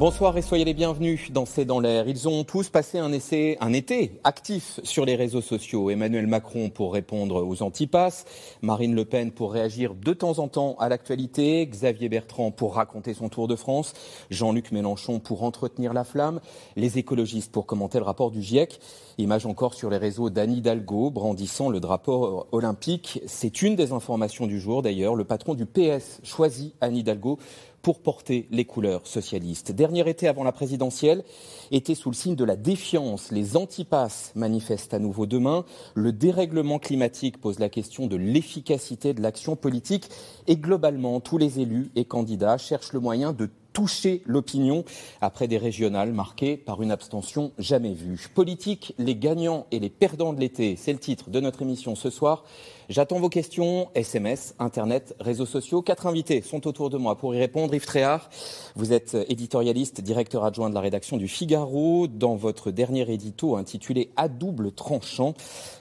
Bonsoir et soyez les bienvenus dans C'est dans l'air. Ils ont tous passé un, essai, un été actif sur les réseaux sociaux. Emmanuel Macron pour répondre aux antipasses, Marine Le Pen pour réagir de temps en temps à l'actualité, Xavier Bertrand pour raconter son Tour de France, Jean-Luc Mélenchon pour entretenir la flamme, les écologistes pour commenter le rapport du GIEC. Image encore sur les réseaux d'Anne Hidalgo brandissant le drapeau olympique. C'est une des informations du jour d'ailleurs. Le patron du PS choisit Anne Hidalgo pour porter les couleurs socialistes. Dernier été avant la présidentielle, était sous le signe de la défiance. Les antipasses manifestent à nouveau demain. Le dérèglement climatique pose la question de l'efficacité de l'action politique. Et globalement, tous les élus et candidats cherchent le moyen de toucher l'opinion après des régionales marquées par une abstention jamais vue. Politique, les gagnants et les perdants de l'été, c'est le titre de notre émission ce soir. J'attends vos questions, SMS, Internet, réseaux sociaux. Quatre invités sont autour de moi pour y répondre. Yves Tréhard, vous êtes éditorialiste, directeur adjoint de la rédaction du Figaro. Dans votre dernier édito intitulé À double tranchant,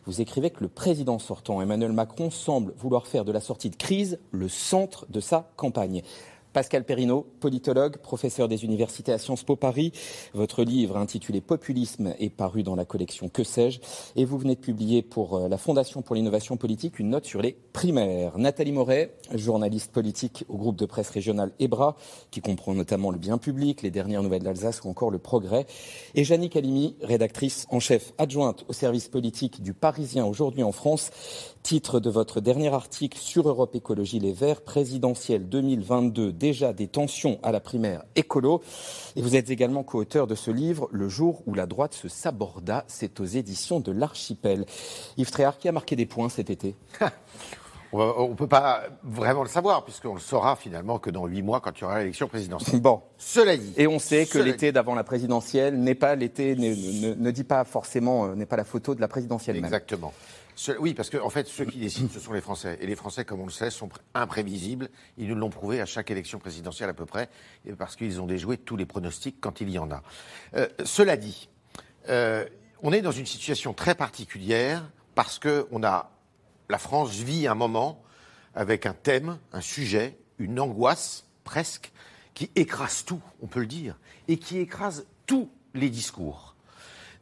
vous écrivez que le président sortant, Emmanuel Macron, semble vouloir faire de la sortie de crise le centre de sa campagne. Pascal Perrineau, politologue, professeur des universités à Sciences Po Paris. Votre livre intitulé Populisme est paru dans la collection Que sais-je Et vous venez de publier pour euh, la Fondation pour l'innovation politique une note sur les primaires. Nathalie Moret, journaliste politique au groupe de presse régional EBRA, qui comprend notamment le bien public, les dernières nouvelles d'Alsace ou encore le progrès. Et Jannick Halimi, rédactrice en chef adjointe au service politique du Parisien aujourd'hui en France. Titre de votre dernier article sur Europe Écologie Les Verts, présidentielle 2022 déjà des tensions à la primaire écolo. Et vous être également co-auteur de ce livre, Le jour où la droite se saborda. C'est aux éditions de l'Archipel. Yves Tréhard, qui a marqué des points cet été? On ne peut pas vraiment le savoir, puisqu'on le saura finalement que dans huit mois, quand il y aura l'élection présidentielle. Bon. Cela dit. Et on sait que l'été d'avant la présidentielle n'est pas l'été, ne, ne, dit pas forcément, euh, n'est pas la photo de la présidentielle Exactement. Même oui, parce qu'en en fait, ceux qui décident, ce sont les Français. Et les Français, comme on le sait, sont imprévisibles. Ils nous l'ont prouvé à chaque élection présidentielle à peu près, parce qu'ils ont déjoué tous les pronostics quand il y en a. Euh, cela dit, euh, on est dans une situation très particulière parce que la France vit un moment avec un thème, un sujet, une angoisse presque, qui écrase tout, on peut le dire, et qui écrase tous les discours.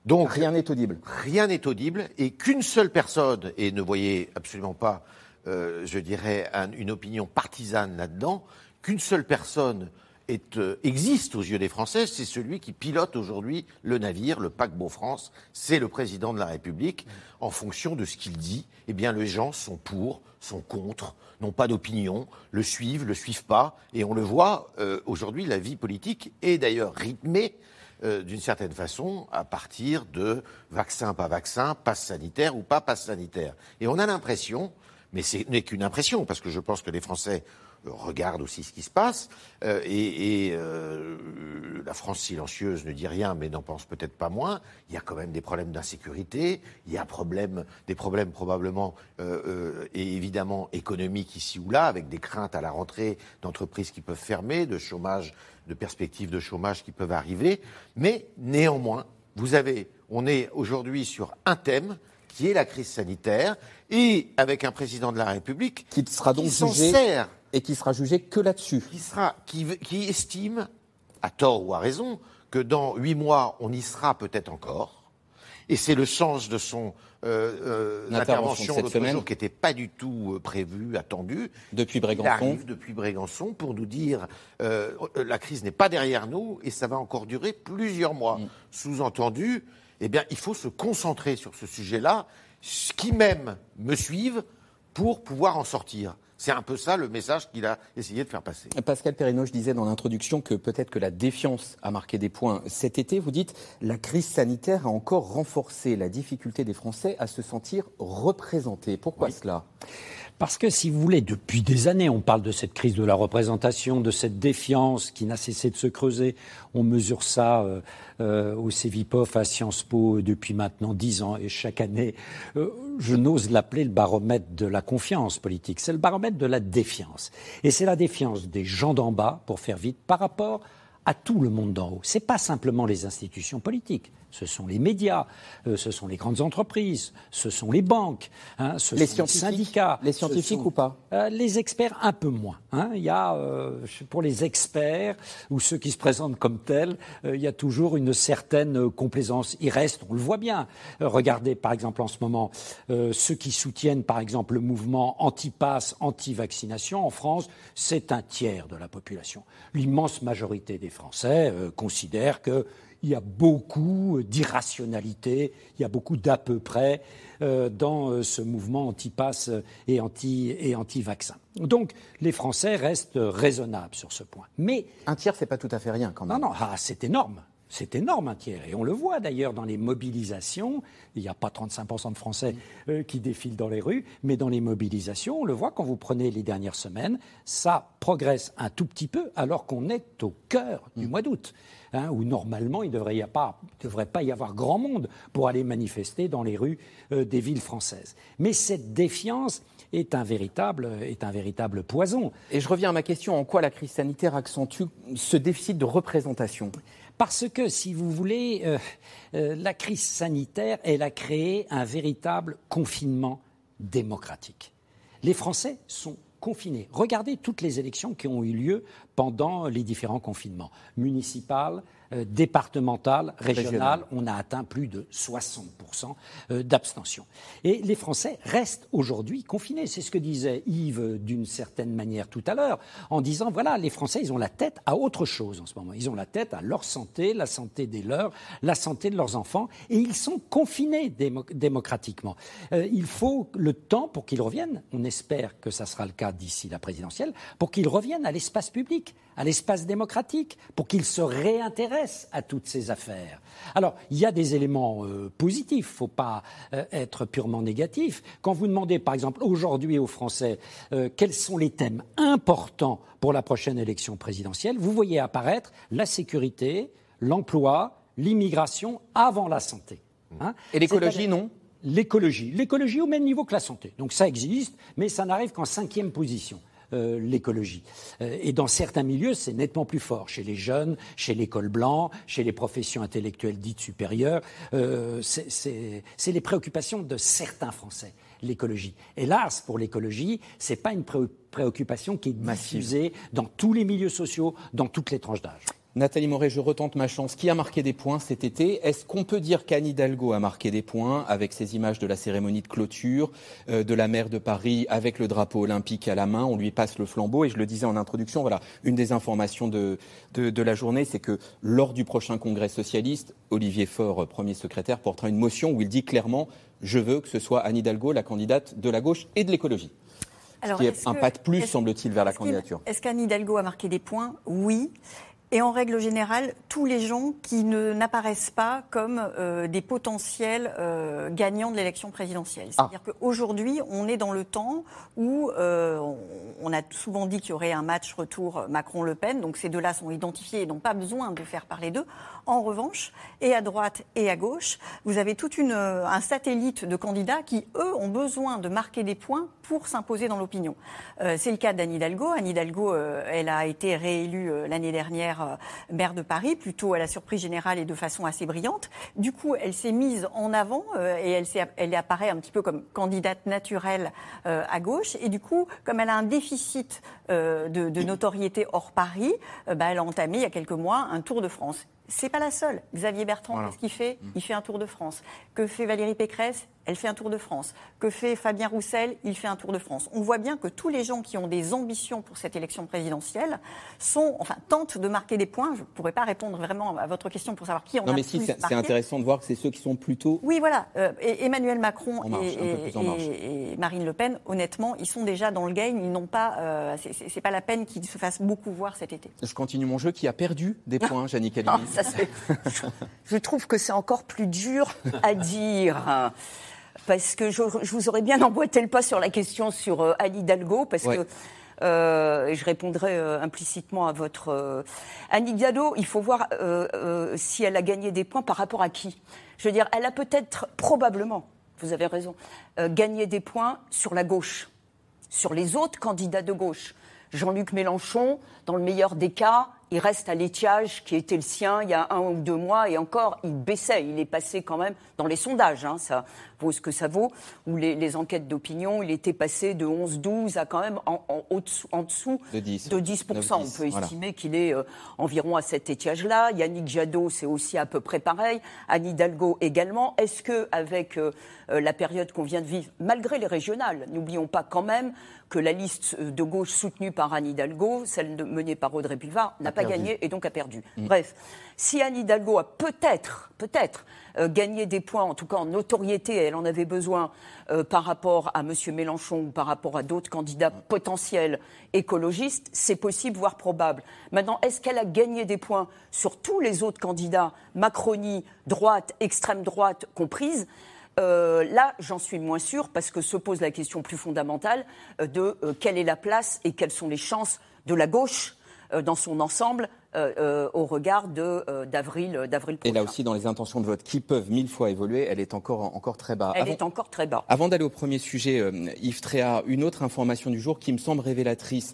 Donc rien n'est audible. Rien n'est audible et qu'une seule personne, et ne voyez absolument pas, euh, je dirais, une opinion partisane là-dedans, qu'une seule personne est, euh, existe aux yeux des Français, c'est celui qui pilote aujourd'hui le navire, le paquebot France, c'est le président de la République. En fonction de ce qu'il dit, eh bien, les gens sont pour, sont contre, n'ont pas d'opinion, le suivent, le suivent pas, et on le voit euh, aujourd'hui, la vie politique est d'ailleurs rythmée euh, d'une certaine façon, à partir de vaccin, pas vaccin, passe sanitaire ou pas passe sanitaire. Et on a l'impression, mais ce n'est qu'une impression, parce que je pense que les Français euh, regardent aussi ce qui se passe, euh, et, la France silencieuse ne dit rien, mais n'en pense peut-être pas moins. Il y a quand même des problèmes d'insécurité, il y a des problèmes probablement et évidemment économiques ici ou là, avec des craintes à la rentrée d'entreprises qui peuvent fermer, de chômage de perspectives de chômage qui peuvent arriver. Mais néanmoins, vous avez, on est aujourd'hui sur un thème qui est la crise sanitaire et avec un président de la République qui sera donc jugé et qui sera jugé que là-dessus. Qui sera, qui, qui estime, à tort ou à raison, que dans huit mois on y sera peut-être encore. Et c'est le sens de son euh, euh, intervention de cette semaine qui n'était pas du tout euh, prévue, attendue. Depuis Brégançon. Il arrive depuis Brégançon pour nous dire euh, la crise n'est pas derrière nous et ça va encore durer plusieurs mois. Mm. Sous-entendu, eh bien, il faut se concentrer sur ce sujet-là, qui même me suivent pour pouvoir en sortir. C'est un peu ça le message qu'il a essayé de faire passer. Pascal Perrineau, je disais dans l'introduction que peut-être que la défiance a marqué des points. Cet été, vous dites, la crise sanitaire a encore renforcé la difficulté des Français à se sentir représentés. Pourquoi cela? Parce que, si vous voulez, depuis des années, on parle de cette crise de la représentation, de cette défiance qui n'a cessé de se creuser. On mesure ça euh, euh, au CEVIPOF à Sciences Po depuis maintenant dix ans. Et chaque année, euh, je n'ose l'appeler le baromètre de la confiance politique. C'est le baromètre de la défiance. Et c'est la défiance des gens d'en bas, pour faire vite, par rapport à tout le monde d'en haut. Ce n'est pas simplement les institutions politiques ce sont les médias, euh, ce sont les grandes entreprises, ce sont les banques, hein, ce les sont les syndicats. Les scientifiques ou pas? euh, Les experts, un peu moins. Hein. Il y a, euh, pour les experts ou ceux qui se présentent comme tels, il y a toujours une certaine complaisance. Il reste, on le voit bien. regardez par exemple en ce moment ceux qui soutiennent par exemple le mouvement anti-pass, anti-vaccination en France, c'est un tiers de la population. L'immense majorité des Français considèrent que il y a beaucoup d'irrationalité, il y a beaucoup d'à peu près euh, dans euh, ce mouvement anti-pass et anti-vaccin. Donc les Français restent raisonnables sur ce point. Mais un tiers, c'est pas tout à fait rien quand même. Non, non, ah, c'est énorme. C'est énorme un tiers. Et on le voit d'ailleurs dans les mobilisations. Il n'y a pas 35% de Français euh, qui défilent dans les rues, mais dans les mobilisations, on le voit quand vous prenez les dernières semaines, ça progresse un tout petit peu alors qu'on est au cœur du mm. mois d'août. Hein, où normalement il ne devrait, devrait, pas y avoir grand monde pour aller manifester dans les rues euh, des villes françaises. Mais cette défiance est un, véritable, est un véritable poison. Et je reviens à ma question, en quoi la crise sanitaire accentue ce déficit de représentation? Parce que, si vous voulez, euh, euh, la crise sanitaire, elle a créé un véritable confinement démocratique. Les Français sont confinés. Regardez toutes les élections qui ont eu lieu pendant les différents confinements, municipales, départementales, régionales, on a atteint plus de 60% euh, d'abstention. Et les Français restent aujourd'hui confinés. C'est ce que disait Yves d'une certaine manière tout à l'heure, en disant, voilà, les Français, ils ont la tête à autre chose en ce moment. Ils ont la tête à leur santé, la santé des leurs, la santé de leurs enfants, et ils sont confinés démocratiquement. Euh, il faut le temps pour qu'ils reviennent, on espère que ça sera le cas d'ici la présidentielle, pour qu'ils reviennent à l'espace public à l'espace démocratique, pour qu'il se à toutes ces affaires. Alors, il y a des éléments euh, positifs, il ne faut pas euh, être purement négatif. Quand vous demandez, par exemple, aujourd'hui aux Français euh, quels sont les thèmes importants pour la prochaine élection présidentielle, vous voyez apparaître la sécurité, l'emploi, l'immigration avant la santé. Hein. Et l'écologie, non? L'écologie. L'écologie au même niveau que la santé. Donc ça existe, mais ça n'arrive qu'en cinquième position. Euh, l'écologie. Euh, et dans certains milieux, c'est nettement plus fort. Chez les jeunes, chez l'école blanc, chez les professions intellectuelles dites supérieures. Euh, c'est les préoccupations de certains Français l'écologie. Hélas, pour l'écologie, ce n'est pas une préoccupation qui est diffusée dans tous les milieux sociaux, dans toutes les tranches d'âge. Nathalie Moret, je retente ma chance. Qui a marqué des points cet été? Est-ce qu'on peut dire qu'Anne Hidalgo a marqué des points avec ces images de la cérémonie de clôture euh, de la maire de Paris avec le drapeau olympique à la main? On lui passe le flambeau. Et je le disais en introduction, voilà, une des informations de, de, la journée, c'est que lors du prochain congrès socialiste, Olivier Faure, premier secrétaire, portera une motion où il dit clairement Je veux que ce soit Anne Hidalgo, la candidate de la gauche et de l'écologie. Alors, ce qui est, un pas de plus, semble-t-il, vers la candidature. Est-ce qu'Anne Hidalgo a marqué des points? Oui. Et en règle générale, tous les gens qui n'apparaissent pas comme euh, des potentiels euh, gagnants de l'élection présidentielle. Ah. C'est-à-dire qu'aujourd'hui, on est dans le temps où euh, on a souvent dit qu'il y aurait un match retour Macron-Le Pen, donc ces deux-là sont identifiés et n'ont pas besoin de faire parler d'eux. En revanche, et à droite et à gauche, vous avez tout un satellite de candidats qui, eux, ont besoin de marquer des points pour s'imposer dans l'opinion. C'est le cas d'Anne Hidalgo. Anne Hidalgo, elle a été réélue l'année dernière euh, maire de Paris, plutôt à la surprise générale et de façon assez brillante. Du coup, elle s'est mise en avant euh, et elle, elle apparaît un petit peu comme candidate naturelle euh, à gauche. Et du coup, comme elle a un déficit de, notoriété hors Paris, bah, elle a entamé il y a quelques mois un tour de France. C'est pas la seule. Xavier Bertrand, qu'est-ce qu'il fait Il fait un tour de France. Que fait Valérie Pécresse? Elle fait un tour de France. Que fait Fabien Roussel? Il fait un tour de France. On voit bien que tous les gens qui ont des ambitions pour cette élection présidentielle sont, enfin, tentent de marquer des points. Je ne pourrais pas répondre vraiment à votre question pour savoir qui en non, a mais si, c'est intéressant de voir que c'est ceux qui sont plutôt. Oui, voilà. Euh, Emmanuel Macron et, Marine Le Pen, honnêtement, ils sont déjà dans le game. Ils n'ont pas. Euh, c'est pas la peine qu'ils se fassent beaucoup voir cet été. Je continue mon jeu qui a perdu des points, Janine Calini. Je trouve que c'est encore plus dur à dire. parce que je, vous aurais bien emboîté le pas sur la question sur euh, Anne Hidalgo, parce que euh, et je répondrai euh, implicitement à votre euh, Anne Hidalgo. Il faut voir si elle a gagné des points par rapport à qui. Je veux dire, elle a peut-être probablement, vous avez raison, gagné des points sur la gauche, sur les autres candidats de gauche. Jean-Luc Mélenchon, dans le meilleur des cas, il reste à l'étiage qui était le sien il y a un ou deux mois et encore, il baissait. Il est passé quand même dans les sondages, hein, ça vaut ce que ça vaut, ou les, enquêtes d'opinion, il était passé de 11-12 à quand même en, en, dessous de 10. De 10 On peut estimer qu'il est euh, environ à cet étiage-là. Yannick Jadot, c'est aussi à peu près pareil. Anne Hidalgo également. Est-ce que avec euh, euh, la période qu'on vient de vivre, malgré les régionales, n'oublions pas quand même que la liste de gauche soutenue par Anne Hidalgo, celle menée par Audrey Pulvar, n'a pas gagné et donc a perdu. Mm. Bref, si Anne Hidalgo a peut-être, peut-être euh, gagné des points, en tout cas en notoriété, elle en avait besoin euh, par rapport à M. Mélenchon ou par rapport à d'autres candidats potentiels écologistes, c'est possible, voire probable. Maintenant, est-ce qu'elle a gagné des points sur tous les autres candidats, Macronie, droite, extrême droite comprises euh, là, j'en suis moins sûre parce que se pose la question plus fondamentale de quelle est la place et quelles sont les chances de la gauche dans son ensemble euh, euh, au regard euh, d'avril d'avril Et là aussi, dans les intentions de vote qui peuvent mille fois évoluer, elle est encore, encore très bas. Elle est encore très bas. Avant d'aller au premier sujet, Yves Tréa, une autre information du jour qui me semble révélatrice.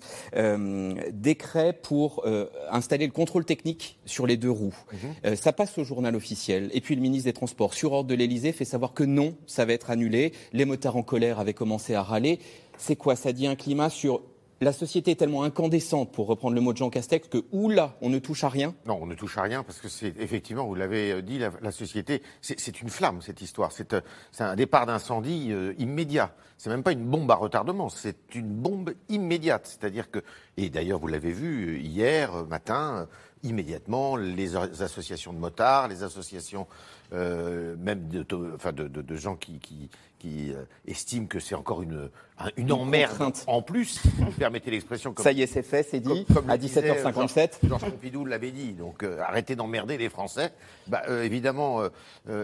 décret pour installer le contrôle technique sur les deux roues. Mhm. ça passe au journal officiel. Et puis le ministre des Transports, sur ordre de l'Elysée, fait savoir que non, ça va être annulé. Les motards en colère avaient commencé à râler. C'est quoi? Ça dit un climat sur la société est tellement incandescente, pour reprendre le mot de Jean Castex, que oula, on ne touche à rien? Non, on ne touche à rien parce que c'est effectivement, vous l'avez euh, dit, la, société, c'est une flamme cette histoire. C'est euh, un départ d'incendie euh, immédiat. C'est même pas une bombe à retardement, c'est une bombe immédiate. C'est-à-dire que, et d'ailleurs vous l'avez vu hier matin, immédiatement, les associations de motards, les associations euh, même de, gens qui, qui euh, estiment que c'est encore une, une, emmerde en plus, permettez l'expression. Ça y est, c'est fait, c'est dit, comme, à 17h57. Georges Pompidou l'avait dit, donc euh, arrêtez d'emmerder les Français. Bah, évidemment,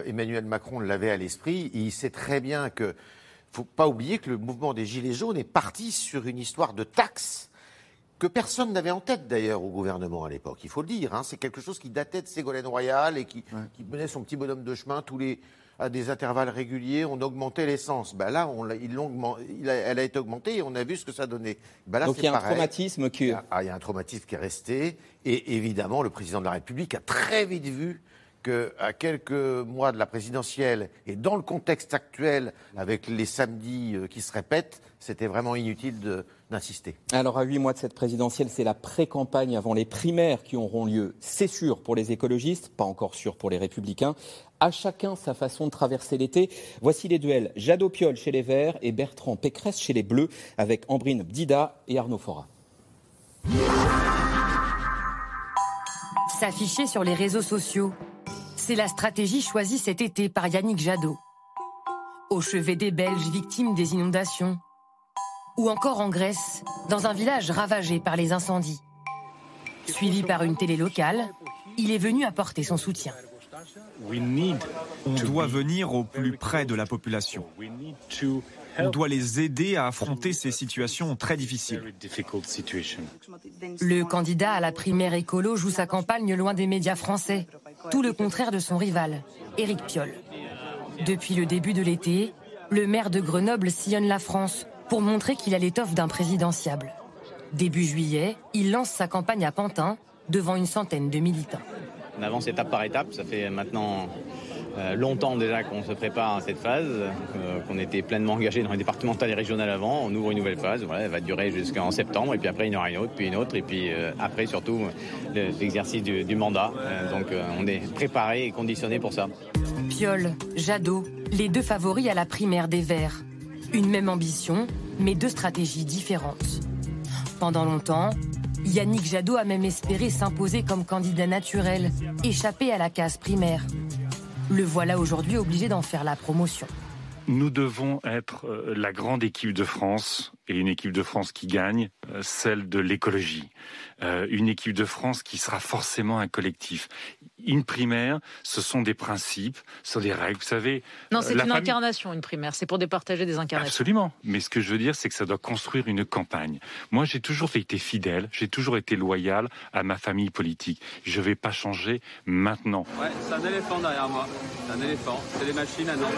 Emmanuel Macron l'avait à l'esprit, il sait très bien que faut pas oublier que le mouvement des Gilets jaunes est parti sur une histoire de taxes que personne n'avait en tête d'ailleurs au gouvernement à l'époque, il faut le dire. Hein. c'est quelque chose qui datait de Ségolène Royal et qui, menait son petit bonhomme de chemin tous les à des intervalles réguliers, on augmentait l'essence. Ben là, on il elle a été augmentée et on a vu ce que ça donnait. Ben là, Donc il y a un traumatisme qui... Ah, il y a un traumatisme qui est resté. Et évidemment, le président de la République a très vite vu qu'à quelques mois de la présidentielle et dans le contexte actuel, avec les samedis euh, qui se répètent, c'était vraiment inutile d'insister. Alors, à huit mois de cette présidentielle, c'est la pré-campagne avant les primaires qui auront lieu. C'est sûr pour les écologistes, pas encore sûr pour les républicains. À chacun sa façon de traverser l'été. Voici les duels Jadot Piolle chez les Verts et Bertrand Pécresse chez les Bleus, avec Ambrine Dida et Arnaud Fora. S'afficher sur les réseaux sociaux, c'est la stratégie choisie cet été par Yannick Jadot. Au chevet des Belges victimes des inondations, ou encore en Grèce, dans un village ravagé par les incendies. Suivi par une télé locale, il est venu apporter son soutien. On doit venir au plus près de la population. On doit les aider à affronter ces situations très difficiles. Le candidat à la primaire écolo joue sa campagne loin des médias français, tout le contraire de son rival, Éric Piolle. Depuis le début de l'été, le maire de Grenoble sillonne la France pour montrer qu'il a l'étoffe d'un présidentiable. Début juillet, il lance sa campagne à Pantin devant une centaine de militants. On avance étape par étape, ça fait maintenant euh, longtemps déjà qu'on se prépare à cette phase, euh, qu'on était pleinement engagé dans les départementales et régionales avant. On ouvre une nouvelle phase, voilà, elle va durer jusqu'en septembre, et puis après il y aura une autre, puis une autre, et puis euh, après surtout l'exercice du, du, mandat. donc on est préparé et conditionné pour ça. Piolle, Jadot, les deux favoris à la primaire des Verts. Une même ambition, mais deux stratégies différentes. Pendant longtemps, Yannick Jadot a même espéré s'imposer comme candidat naturel, échapper à la case primaire. Le voilà aujourd'hui obligé d'en faire la promotion. Nous devons être euh, la grande équipe de France et une équipe de France qui gagne, euh, celle de l'écologie. Euh, une équipe de France qui sera forcément un collectif. Une primaire, ce sont des principes, ce sont des règles. Vous savez. Non, c'est une incarnation, une primaire. C'est pour départager des incarnations. Absolument. Mais ce que je veux dire, c'est que ça doit construire une campagne. Moi, j'ai toujours été fidèle, j'ai toujours été loyal à ma famille politique. Je ne vais pas changer maintenant. Ouais, c'est un éléphant derrière moi. C'est un éléphant. C'est des machines à non.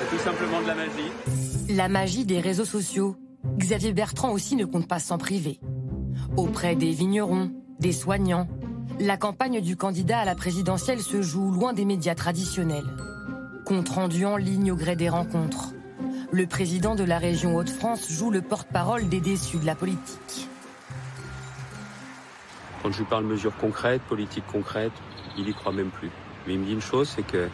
C'est tout simplement de la magie. La magie des réseaux sociaux. Xavier Bertrand aussi ne compte pas s'en priver. Auprès des vignerons, des soignants, la campagne du candidat à la présidentielle se joue loin des médias traditionnels. Compte rendu en ligne au gré des rencontres. Le président de la région Hauts-de-France joue le porte-parole des déçus de la politique. Quand je lui parle mesures concrètes, politiques concrètes, il y croit même plus. Mais il me dit une chose, c'est que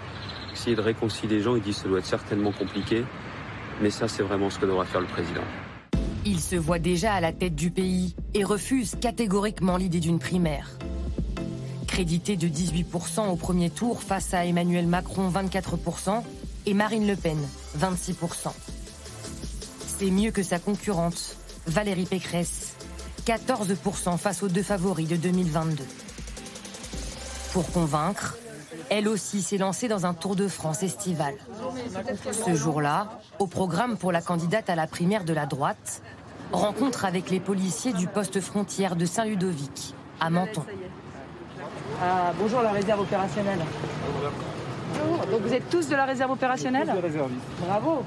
essayer de réconcilier les gens, il dit que ça doit être certainement compliqué, mais ça c'est vraiment ce que devra faire le président. Il se voit déjà à la tête du pays et refuse catégoriquement l'idée d'une primaire. Crédité de 18% au premier tour face à Emmanuel Macron 24% et Marine Le Pen 26%. C'est mieux que sa concurrente, Valérie Pécresse, 14% face aux deux favoris de 2022. Pour convaincre, elle aussi s'est lancée dans un tour de France estival. Ce jour-là, au programme pour la candidate à la primaire de la droite, rencontre avec les policiers du poste frontière de Saint-Ludovic, à Menton. Ah, bonjour la réserve opérationnelle. Bonjour. Donc vous êtes tous de la réserve opérationnelle Bravo.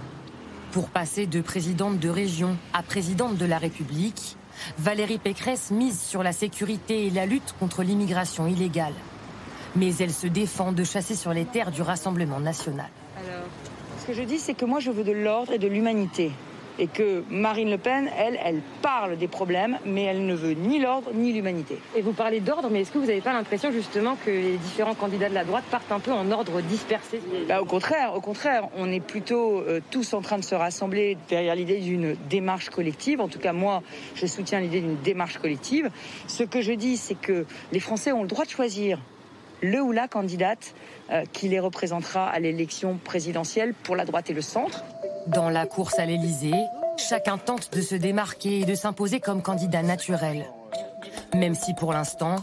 Pour passer de présidente de région à présidente de la République, Valérie Pécresse mise sur la sécurité et la lutte contre l'immigration illégale mais elle se défend de chasser sur les terres du Rassemblement national. Alors, ce que je dis, c'est que moi, je veux de l'ordre et de l'humanité. Et que Marine Le Pen, elle, elle parle des problèmes, mais elle ne veut ni l'ordre ni l'humanité. Et vous parlez d'ordre, mais est-ce que vous n'avez pas l'impression justement que les différents candidats de la droite partent un peu en ordre dispersé? Bah, Au contraire, au contraire, on est plutôt euh, tous en train de se rassembler derrière l'idée d'une démarche collective. En tout cas, moi, je soutiens l'idée d'une démarche collective. Ce que je dis, c'est que les Français ont le droit de choisir le ou la candidate euh, qui les représentera à l'élection présidentielle pour la droite et le centre. Dans la course à l'Élysée, chacun tente de se démarquer et de s'imposer comme candidat naturel. Même si pour l'instant,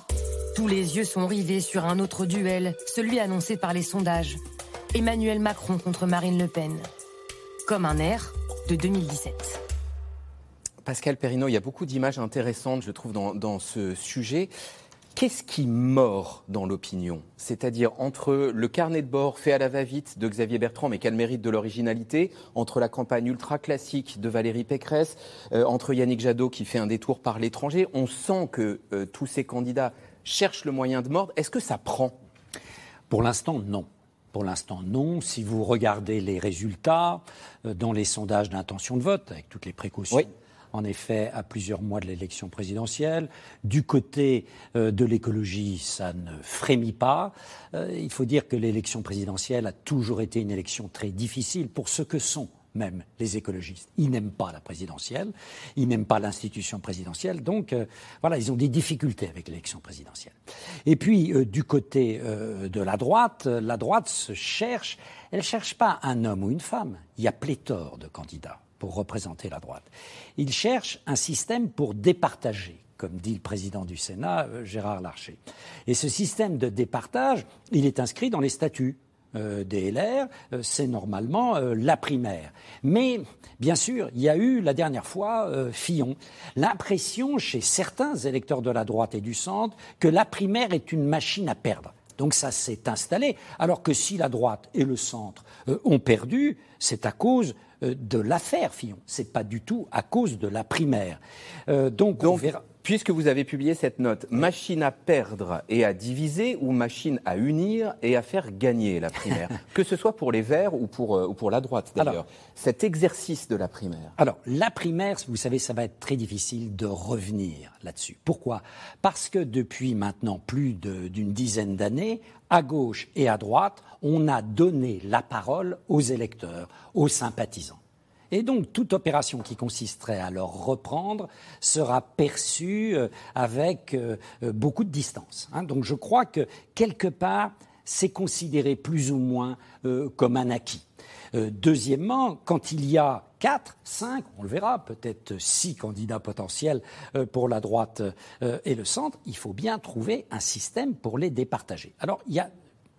tous les yeux sont rivés sur un autre duel, celui annoncé par les sondages. Emmanuel Macron contre Marine Le Pen. Comme un air de 2017. Pascal Perrineau, il y a beaucoup d'images intéressantes, je trouve, dans ce sujet. Qu'est-ce qui mord dans l'opinion? C'est-à-dire entre le carnet de bord fait à la va-vite de Xavier Bertrand, mais quel mérite de l'originalité, entre la campagne ultra classique de Valérie Pécresse, euh, entre Yannick Jadot qui fait un détour par l'étranger, on sent que euh, tous ces candidats cherchent le moyen de mordre. Est-ce que ça prend? Pour l'instant, non. Pour l'instant, non. Si vous regardez les résultats euh, dans les sondages d'intention de vote, avec toutes les précautions en effet, à plusieurs mois de l'élection présidentielle. Du côté euh, de l'écologie, ça ne frémit pas. Euh, il faut dire que l'élection présidentielle a toujours été une élection très difficile pour ce que sont même les écologistes. Ils n'aiment pas la présidentielle, ils n'aiment pas l'institution présidentielle, donc euh, voilà, ils ont des difficultés avec l'élection présidentielle. Et puis, du côté de la droite, la droite se cherche, elle ne cherche pas un homme ou une femme, il y a pléthore de candidats pour représenter la droite. Il cherche un système pour départager comme dit le président du Sénat, euh, Gérard Larcher. Et ce système de départage, il est inscrit dans les statuts euh, des LR, euh, c'est normalement la primaire. Mais bien sûr, il y a eu la dernière fois Fillon, l'impression chez certains électeurs de la droite et du centre que la primaire est une machine à perdre. Donc ça s'est installé. Alors que si la droite et le centre ont perdu, c'est à cause de l'affaire Fillon. C'est pas du tout à cause de la primaire. Euh, donc, Puisque vous avez publié cette note, machine à perdre et à diviser ou machine à unir et à faire gagner la primaire Que ce soit pour les Verts ou pour, euh, ou pour la droite d'ailleurs. Cet exercice de la primaire. Alors, la primaire, vous savez, ça va être très difficile de revenir là-dessus. Pourquoi? Parce que depuis maintenant plus d'une dizaine d'années, à gauche et à droite, on a donné la parole aux électeurs, aux sympathisants. Et donc, toute opération qui consisterait à leur reprendre sera perçue euh, avec euh, euh, beaucoup de distance. Hein. Donc, je crois que quelque part, c'est considéré plus ou moins comme un acquis. Deuxièmement, quand il y a quatre, cinq, on le verra, peut-être six candidats potentiels pour la droite et le centre, il faut bien trouver un système pour les départager. Alors, il y a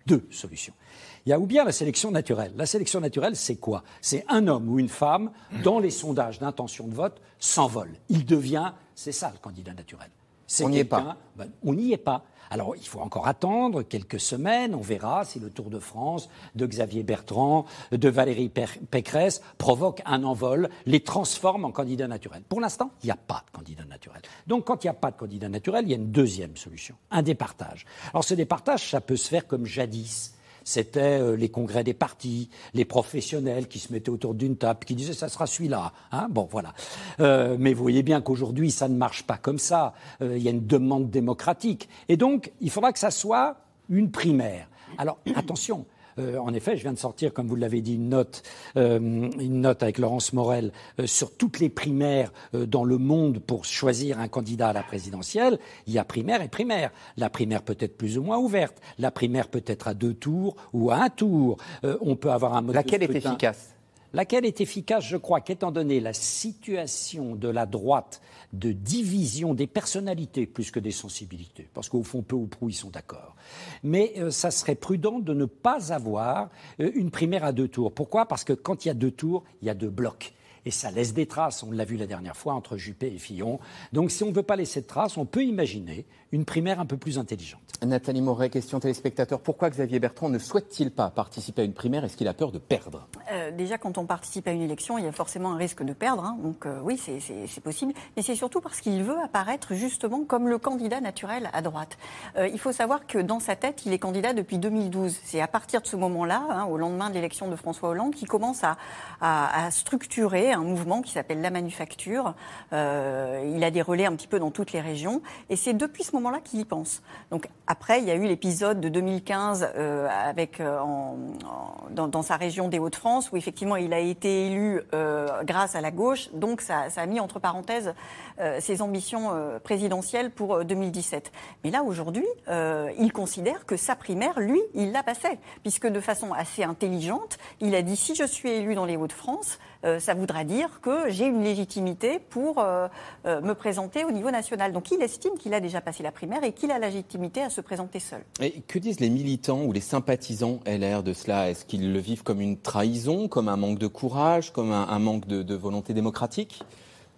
deux solutions. Il y a ou bien la sélection naturelle. La sélection naturelle, c'est quoi? C'est un homme ou une femme, dans les sondages d'intention de vote, s'envole. Il devient, c'est ça le candidat naturel. On n'y est pas. Ben, on n'y est pas. Alors, il faut encore attendre quelques semaines. On verra si le Tour de France de Xavier Bertrand, de Valérie Pécresse provoque un envol, les transforme en candidats naturels. Pour l'instant, il n'y a pas de candidat naturel. Donc, quand il n'y a pas de candidat naturel, il y a une deuxième solution, un départage. Alors, ce départage, ça peut se faire comme jadis c'était euh, les congrès des partis, les professionnels qui se mettaient autour d'une table, qui disaient ça sera celui-là. Hein bon, voilà. Euh, mais vous voyez bien qu'aujourd'hui, ça ne marche pas comme ça. Euh, il y a une demande démocratique. Et donc, il faudra que ça soit une primaire. Alors, attention, euh, en effet, je viens de sortir, comme vous l'avez dit, une note, euh, une note avec Laurence Morel euh, sur toutes les primaires dans le monde pour choisir un candidat à la présidentielle. Il y a primaire et primaire. La primaire peut être plus ou moins ouverte. La primaire peut être à deux tours ou à un tour. on peut avoir un mode Laquelle est efficace? Laquelle est efficace, je crois, qu'étant donné la situation de la droite de division des personnalités plus que des sensibilités, parce qu'au fond, peu ou prou, ils sont d'accord. Mais euh, ça serait prudent de ne pas avoir euh, une primaire à deux tours. Pourquoi? Parce que quand il y a deux tours, il y a deux blocs et ça laisse des traces. On l'a vu la dernière fois entre Juppé et Fillon. Donc si on ne veut pas laisser de traces, on peut imaginer une primaire un peu plus intelligente. Nathalie Moret, question téléspectateur. Pourquoi Xavier Bertrand ne souhaite-t-il pas participer à une primaire? Est-ce qu'il a peur de perdre? Euh, Déjà, quand on participe à une élection, il y a forcément un risque de perdre. Hein. donc euh, oui, c'est possible. Mais c'est surtout parce qu'il veut apparaître justement comme le candidat naturel à droite. Euh, il faut savoir que dans sa tête, il est candidat depuis 2012. C'est à partir de ce moment-là, hein, au lendemain de l'élection de François Hollande, qu'il commence à, à, à structurer un mouvement qui s'appelle La Manufacture. Euh, il a des relais un petit peu dans toutes les régions. Et c'est depuis ce moment-là qu'il y pense. Donc après, il y a eu l'épisode de 2015 euh, avec, euh, dans, sa région des Hauts-de-France, où effectivement il a été élu euh, grâce à la gauche. Donc ça, ça a mis entre parenthèses ses ambitions euh, présidentielles pour 2017. Mais là, aujourd'hui, il considère que sa primaire, lui, il l'a passée. Puisque de façon assez intelligente, il a dit si je suis élu dans les Hauts-de-France, euh, ça voudra dire que j'ai une légitimité pour euh, euh, me présenter au niveau national. Donc il estime qu'il a déjà passé la primaire et qu'il a la légitimité à se présenter seul. Et que disent les militants ou les sympathisants LR de cela? Est-ce qu'ils le vivent comme une trahison, comme un manque de courage, comme un, manque de, volonté démocratique?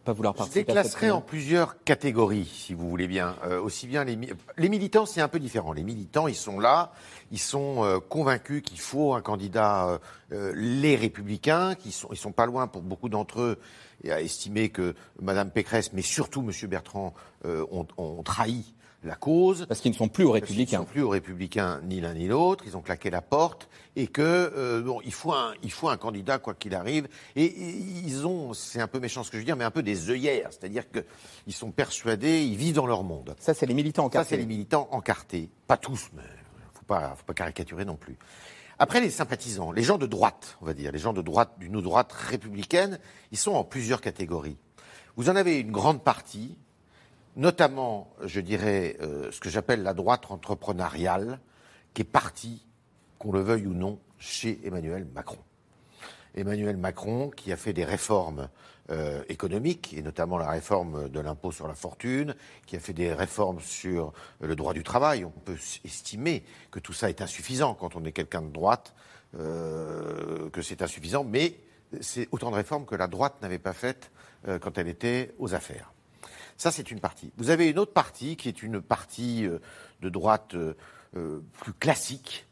Pas vouloir participer Je déclasserai en plusieurs catégories, si vous voulez bien. aussi bien les, les militants, c'est un peu différent. Les militants, ils sont là, ils sont euh, convaincus qu'il faut un candidat, euh, euh, les républicains, qui sont, ils sont pas loin pour beaucoup d'entre eux et à estimer que Mme Pécresse, mais surtout M. Bertrand, ont, ont, trahi la cause. Parce qu'ils ne sont plus aux républicains. Ils ne sont plus aux républicains ni l'un ni l'autre. Ils ont claqué la porte et que bon, il faut un, il faut un candidat quoi qu'il arrive. Et, et ils ont, c'est un peu méchant ce que je veux dire, mais un peu des œillères, c'est-à-dire qu'ils sont persuadés, ils vivent dans leur monde. Ça, c'est les militants encartés. Ça, c'est les militants encartés. Pas tous, mais pas, faut pas caricaturer non plus. Après, les sympathisants, les gens de droite, on va dire, les gens de droite, d'une droite républicaine, ils sont en plusieurs catégories. Vous en avez une grande partie, notamment, je dirais, euh, ce que j'appelle la droite entrepreneuriale, qui est partie, qu'on le veuille ou non, chez Emmanuel Macron. Emmanuel Macron, qui a fait des réformes euh, économiques, et notamment la réforme de l'impôt sur la fortune, qui a fait des réformes sur le droit du travail. On peut estimer que tout ça est insuffisant quand on est quelqu'un de droite, euh, que c'est insuffisant, mais c'est autant de réformes que la droite n'avait pas faites quand elle était aux affaires. Ça, c'est une partie. Vous avez une autre partie qui est une partie de droite plus classique,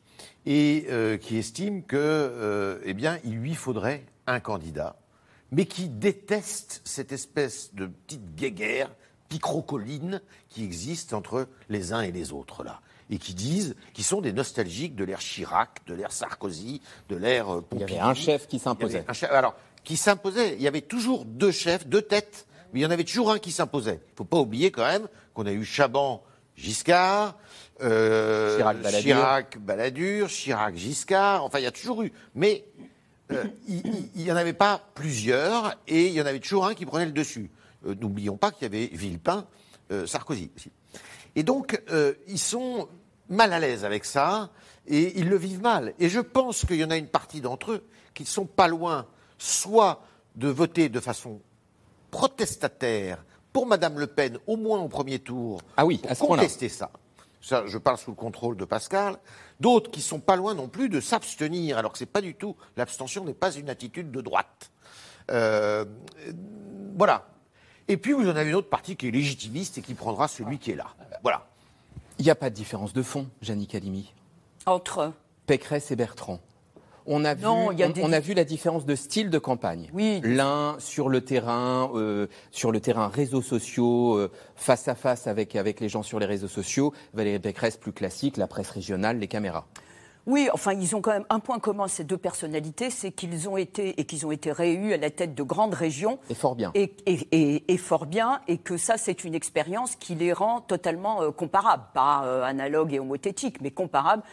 et qui estime que, eh bien, il lui faudrait un candidat mais qui détestent cette espèce de petite guéguerre picrocolline qui existe entre les uns et les autres là et qui disent, qui sont des nostalgiques de l'ère Chirac, de l'ère Sarkozy, de l'ère Pompidou. Il y avait un chef qui s'imposait. Alors, qui s'imposait. Il y avait toujours deux chefs, deux têtes, mais il y en avait toujours un qui s'imposait. Il ne faut pas oublier quand même qu'on a eu Chaban, Giscard, euh, Chirac, Balladur, Chirac, Giscard. Enfin, il y a toujours eu. Mais euh, il n'y en avait pas plusieurs et il y en avait toujours un qui prenait le dessus. Euh, n'oublions pas qu'il y avait Villepin, Sarkozy aussi. Et donc, ils sont mal à l'aise avec ça et ils le vivent mal. Et je pense qu'il y en a une partie d'entre eux qui ne sont pas loin, soit de voter de façon protestataire pour Madame Le Pen, au moins au premier tour, ah oui, pour à ce contester ça. Ça, je parle sous le contrôle de Pascal. D'autres qui sont pas loin non plus de s'abstenir, alors que c'est pas du tout. L'abstention n'est pas une attitude de droite. Euh, voilà. Et puis vous en avez une autre partie qui est légitimiste et qui prendra celui qui est là. Voilà. Il n'y a pas de différence de fond, Janine Calimi. Entre Pécresse et Bertrand. On a, Non, vu, on, des on a vu la différence de style de campagne. Oui. L'un sur le terrain, euh, sur le terrain réseaux sociaux, euh, face à face avec, avec les gens sur les réseaux sociaux. Valérie Pécresse plus classique, la presse régionale, les caméras. Oui, enfin, ils ont quand même un point commun, ces deux personnalités, c'est qu'ils ont été et qu'ils ont été réus à la tête de grandes régions. Et fort bien. Et, et- et- et fort bien, et que ça, c'est une expérience qui les rend totalement euh, comparables, pas euh, analogues et homothétiques, mais comparables.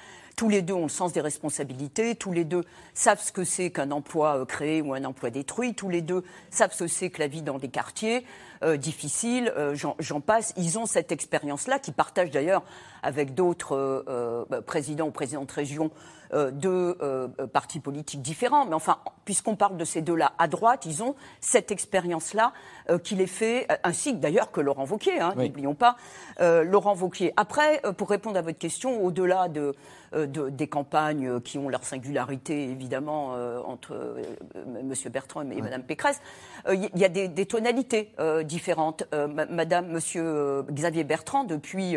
Tous les deux ont le sens des responsabilités, tous les deux savent ce que c'est qu'un emploi euh, créé ou un emploi détruit, tous les deux savent ce que c'est que la vie dans des quartiers euh, difficiles, euh, j'en passe. Ils ont cette expérience-là, qui partagent d'ailleurs avec d'autres bah, présidents ou présidentes de région euh, de euh, euh, partis politiques différents. Mais enfin, puisqu'on parle de ces deux-là à droite, ils ont cette expérience-là euh, qui les fait, euh, ainsi d'ailleurs que Laurent Wauquiez, hein, Oui. n'oublions pas euh, Laurent Wauquiez. Après, euh, pour répondre à votre question, au-delà de, de- des campagnes qui ont leur singularité, évidemment, euh, entre euh, M. Bertrand et Mme Pécresse, euh, il y a des, des tonalités euh, différentes. Euh, ma- Madame, Monsieur Xavier Bertrand, depuis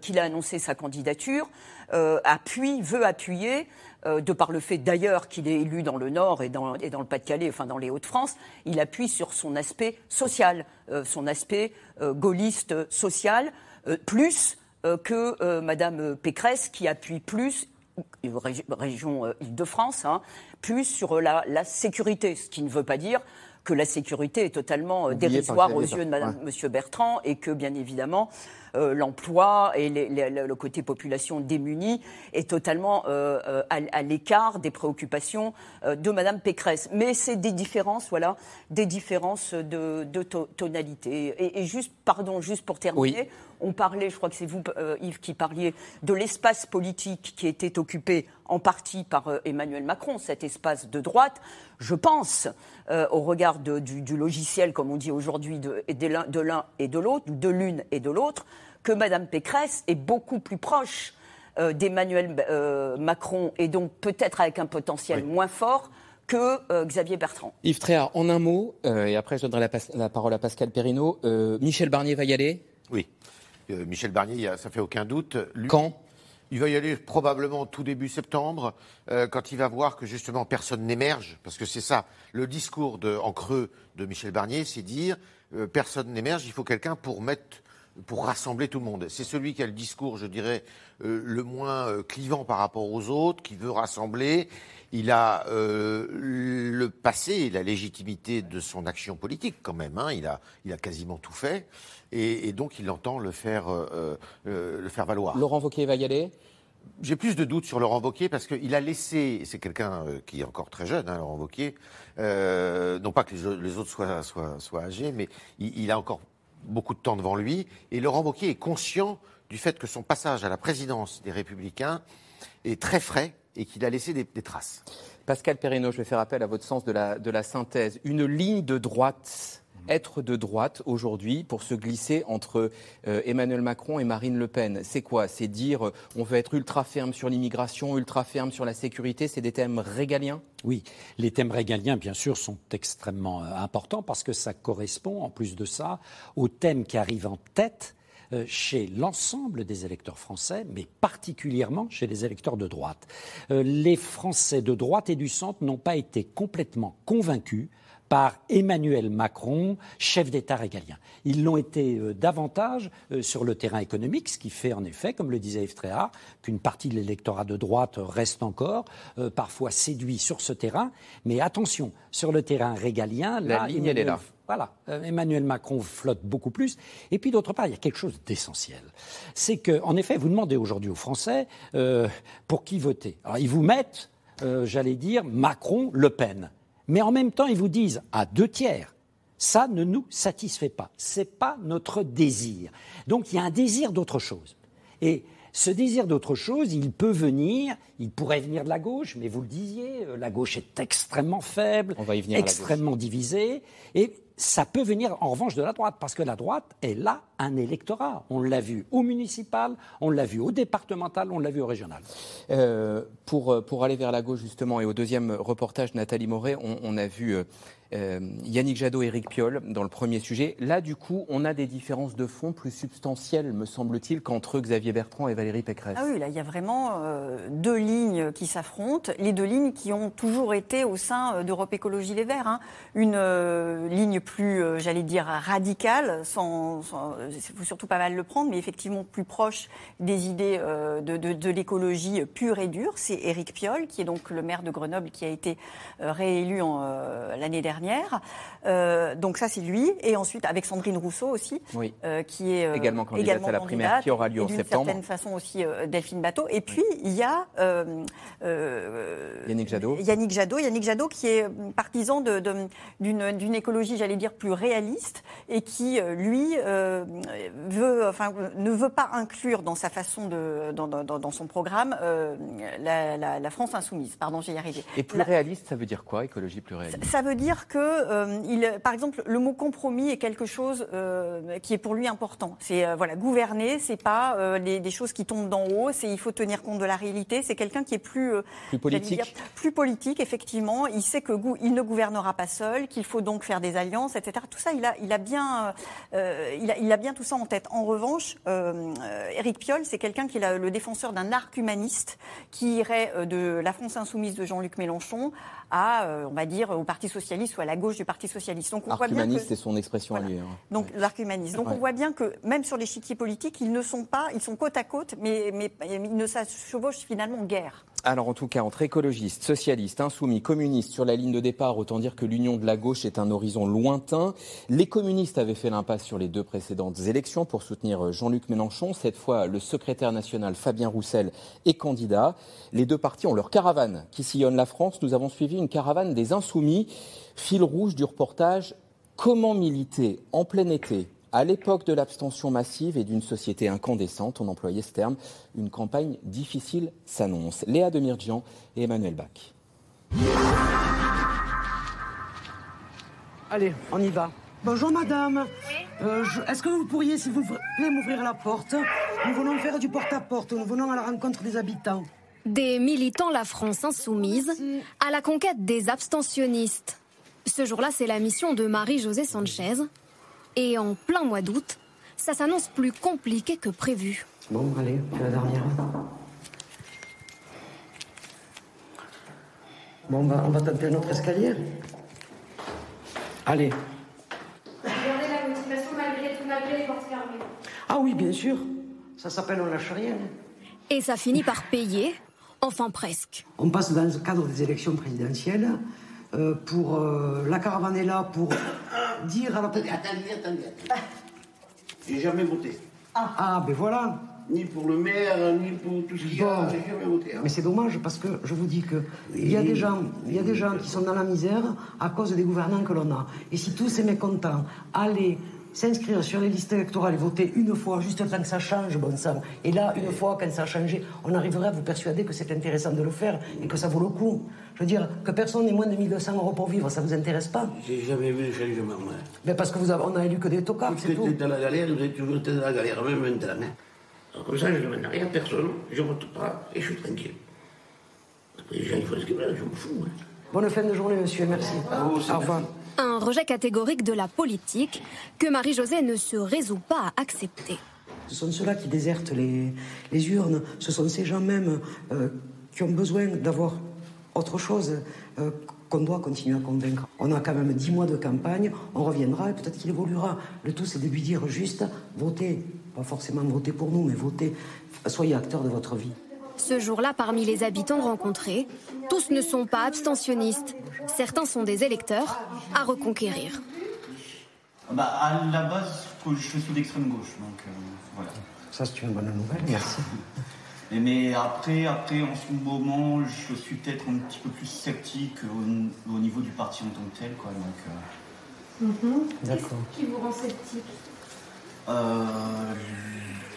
qu'il a annoncé sa candidature, euh, appuie, veut appuyer, euh, de par le fait d'ailleurs qu'il est élu dans le Nord et dans, le Pas-de-Calais, enfin dans les Hauts-de-France, il appuie sur son aspect social, euh, son aspect gaulliste social, plus que Madame Pécresse qui appuie plus régi- région Île-de-France, hein, plus sur la sécurité, ce qui ne veut pas dire que la sécurité est totalement euh, Oublié dérisoire aux yeux de Madame, Monsieur Bertrand et que bien évidemment euh, l'emploi et les- les- le côté population démunie est totalement euh, euh, à, à l'écart des préoccupations euh, de Madame Pécresse. Mais c'est des différences, voilà, des différences de, de to- tonalité. Et, et juste, pardon, juste pour terminer, Oui. On parlait, je crois que c'est vous, euh, Yves, qui parliez de l'espace politique qui était occupé en partie par euh, Emmanuel Macron, cet espace de droite. Je pense, euh, au regard de- du, du logiciel, comme on dit aujourd'hui, de, l'un et de l'autre, ou de l'une et de l'autre, que Madame Pécresse est beaucoup plus proche euh, d'Emmanuel euh, Macron et donc peut-être avec un potentiel moins fort que euh, Xavier Bertrand. Yves Tréhard, en un mot, euh, et après je donnerai la, parole à Pascal Perrineau. euh, Michel Barnier va y aller? Oui. Euh, Michel Barnier, ça fait aucun doute. Lui, Quand? Il va y aller probablement tout début septembre, euh, quand il va voir que justement personne n'émerge, parce que c'est ça, le discours de, en creux de Michel Barnier, c'est dire euh, personne n'émerge, il faut quelqu'un pour mettre, pour rassembler tout le monde. C'est celui qui a le discours, je dirais, euh, le moins euh, clivant par rapport aux autres, qui veut rassembler. Il a euh, le passé et la légitimité de son action politique quand même. hein. Il, a, il a quasiment tout fait, et, et donc il entend le faire, le faire valoir. Laurent Wauquiez va y aller? J'ai plus de doutes sur Laurent Wauquiez parce qu'il a laissé, c'est quelqu'un qui est encore très jeune, hein, Laurent Wauquiez, euh, non pas que les, au- les autres soient, soient, soient âgés, mais il, il a encore beaucoup de temps devant lui. Et Laurent Wauquiez est conscient du fait que son passage à la présidence des Républicains est très frais et qu'il a laissé des, traces. Pascal Perrineau, je vais faire appel à votre sens de la synthèse. Une ligne de droite, être de droite aujourd'hui pour se glisser entre euh, Emmanuel Macron et Marine Le Pen, c'est quoi? C'est dire euh, on veut être ultra ferme sur l'immigration, ultra ferme sur la sécurité, c'est des thèmes régaliens? Oui, les thèmes régaliens, bien sûr, sont extrêmement euh, importants parce que ça correspond, en plus de ça, aux thèmes qui arrivent en tête chez l'ensemble des électeurs français, mais particulièrement chez les électeurs de droite. Les Français de droite et du centre n'ont pas été complètement convaincus par Emmanuel Macron, chef d'État régalien. Ils l'ont été euh, davantage euh, sur le terrain économique, ce qui fait en effet, comme le disait Yves Tréhard, qu'une partie de l'électorat de droite reste encore euh, parfois séduit sur ce terrain. Mais attention, sur le terrain régalien, La là, ligne, elle est Emmanuel- là. Voilà, Emmanuel Macron flotte beaucoup plus. Et puis d'autre part, il y a quelque chose d'essentiel. C'est que, en effet, vous demandez aujourd'hui aux Français pour qui voter. Alors ils vous mettent, j'allais dire, Macron-Le Pen. Mais en même temps, ils vous disent à deux tiers, ça ne nous satisfait pas. C'est pas notre désir. Donc il y a un désir d'autre chose. Et Ce désir d'autre chose, il peut venir, il pourrait venir de la gauche, mais vous le disiez, euh, la gauche est extrêmement faible, extrêmement divisée, et ça peut venir en revanche de la droite, parce que la droite, elle a un électorat. On l'a vu au municipal, on l'a vu au départemental, on l'a vu au régional. Euh, pour, pour aller vers la gauche, justement, et au deuxième reportage, Nathalie Moret, on, on a vu euh, Yannick Jadot et Éric Piolle dans le premier sujet. Là, du coup, on a des différences de fond plus substantielles, me semble-t-il, qu'entre Xavier Bertrand et Valérie Pécresse. Ah oui, là, il y a vraiment euh, deux lignes qui s'affrontent. Les deux lignes qui ont toujours été au sein euh, d'Europe Écologie Les Verts. Hein. Une ligne plus, j'allais dire, radicale, sans, il faut surtout pas mal le prendre, mais effectivement plus proche des idées de, de l'écologie pure et dure. C'est Éric Piolle, qui est donc le maire de Grenoble, qui a été réélu l'année dernière euh, donc ça, c'est lui. Et ensuite, avec Sandrine Rousseau aussi, euh, qui est euh, également candidate à la primaire qui aura lieu en septembre. D'une certaine façon aussi Delphine Bateau. Et puis, il y a Yannick Jadot. Yannick Jadot. Yannick Jadot qui est partisan d'une écologie, j'allais dire, plus réaliste et qui, lui, veut, enfin, ne veut pas inclure dans sa façon de, dans, dans, son programme la, France insoumise. Pardon, j'y arrivé. Et plus réaliste, ça veut dire quoi, écologie plus réaliste? Ça veut dire que, euh, il, par exemple, le mot compromis est quelque chose euh, qui est pour lui important. C'est euh, voilà, gouverner, c'est pas des choses qui tombent d'en haut. C'est il faut tenir compte de la réalité. C'est quelqu'un qui est plus plus politique, plus politique effectivement. Il sait que il ne gouvernera pas seul, qu'il faut donc faire des alliances, etc. Tout ça, il a, il a bien, il a, il, a, bien tout ça en tête. En revanche, Éric Piolle, c'est quelqu'un qui est le défenseur d'un arc humaniste qui irait de la France insoumise de Jean-Luc Mélenchon à, on va dire, au Parti socialiste ou à la gauche du Parti socialiste. Donc on voit bien que... c'est son expression à lui. Hein. Donc l'arc humaniste. Donc on voit bien que même sur l'échiquier politique, ils ne sont pas, ils sont côte à côte, mais, mais ils ne chevauchent finalement guère. Alors en tout cas, entre écologistes, socialistes, insoumis, communistes sur la ligne de départ, autant dire que l'union de la gauche est un horizon lointain. Les communistes avaient fait l'impasse sur les deux précédentes élections pour soutenir Jean-Luc Mélenchon. Cette fois, le secrétaire national Fabien Roussel est candidat. Les deux partis ont leur caravane qui sillonne la France. Nous avons suivi une caravane des insoumis. Fil rouge du reportage Comment militer en plein été à l'époque de l'abstention massive et d'une société incandescente, on employait ce terme, une campagne difficile s'annonce. Léa Demirjian et Emmanuel Bach. Allez, on y va. Bonjour madame. Euh, Est-ce que vous pourriez, s'il vous plaît, m'ouvrir la porte? Nous venons faire du porte-à-porte. Nous venons à la rencontre des habitants. Des militants La France Insoumise à la conquête des abstentionnistes. Ce jour-là, c'est la mission de Marie-Josée Sanchez, et en plein mois d'août, ça s'annonce plus compliqué que prévu. Bon, allez, la dernière. Bon, on va, on va tenter un autre escalier. Allez. Gardez la motivation malgré tout, malgré les portes fermées. Ah oui, bien sûr. Ça s'appelle on lâche rien. Et ça finit par payer, enfin presque. On passe dans le cadre des élections présidentielles. Euh, pour euh, la caravane est là pour dire à la Attendez, attendez, attendez. J'ai jamais voté. Ah. ah, ben voilà. Ni pour le maire, ni pour tout ce qui a, j'ai jamais voté. Hein. Mais c'est dommage parce que je vous dis que il y a des gens, il y a des gens qui sont dans la misère à cause des gouvernants que l'on a. Et si tous ces mécontents allaient s'inscrire sur les listes électorales et voter une fois, juste tant que ça change, bon sang. Et là, une fois, quand ça a changé, on arriverait à vous persuader que c'est intéressant de le faire et que ça vaut le coup. Je veux dire, que personne n'ait moins de 1200 euros pour vivre, ça vous intéresse pas? J'ai jamais vu de changement, moi. Mais parce que vous avez, on a élu que des tocards, c'est tout. dans la galère, vous êtes toujours dans la galère, même maintenant. Hein. Alors comme ça, je ne demande rien à personne, je ne vote pas et je suis tranquille. Après, les gens, ils font ce qu'ils veulent, je m'en fous. Hein. Bonne fin de journée, monsieur, merci. Au revoir. Un rejet catégorique de la politique que Marie-Josée ne se résout pas à accepter. Ce sont ceux-là qui désertent les, les, urnes, ce sont ces gens même euh, qui ont besoin d'avoir autre chose euh, qu'on doit continuer à convaincre. On a quand même dix mois de campagne, on reviendra et peut-être qu'il évoluera. Le tout, c'est de lui dire juste, votez, pas forcément votez pour nous, mais votez, soyez acteur de votre vie. Ce jour-là, parmi les habitants rencontrés, tous ne sont pas abstentionnistes. Certains sont des électeurs à reconquérir. Bah, à la base, je suis d'extrême gauche, donc euh, voilà. Ça, c'est une bonne nouvelle, merci. mais après, après, en ce moment, je suis peut-être un petit peu plus sceptique au, niveau du parti en tant que tel, quoi. Donc, euh... Mhm. D'accord. Qui vous rend sceptique? Euh,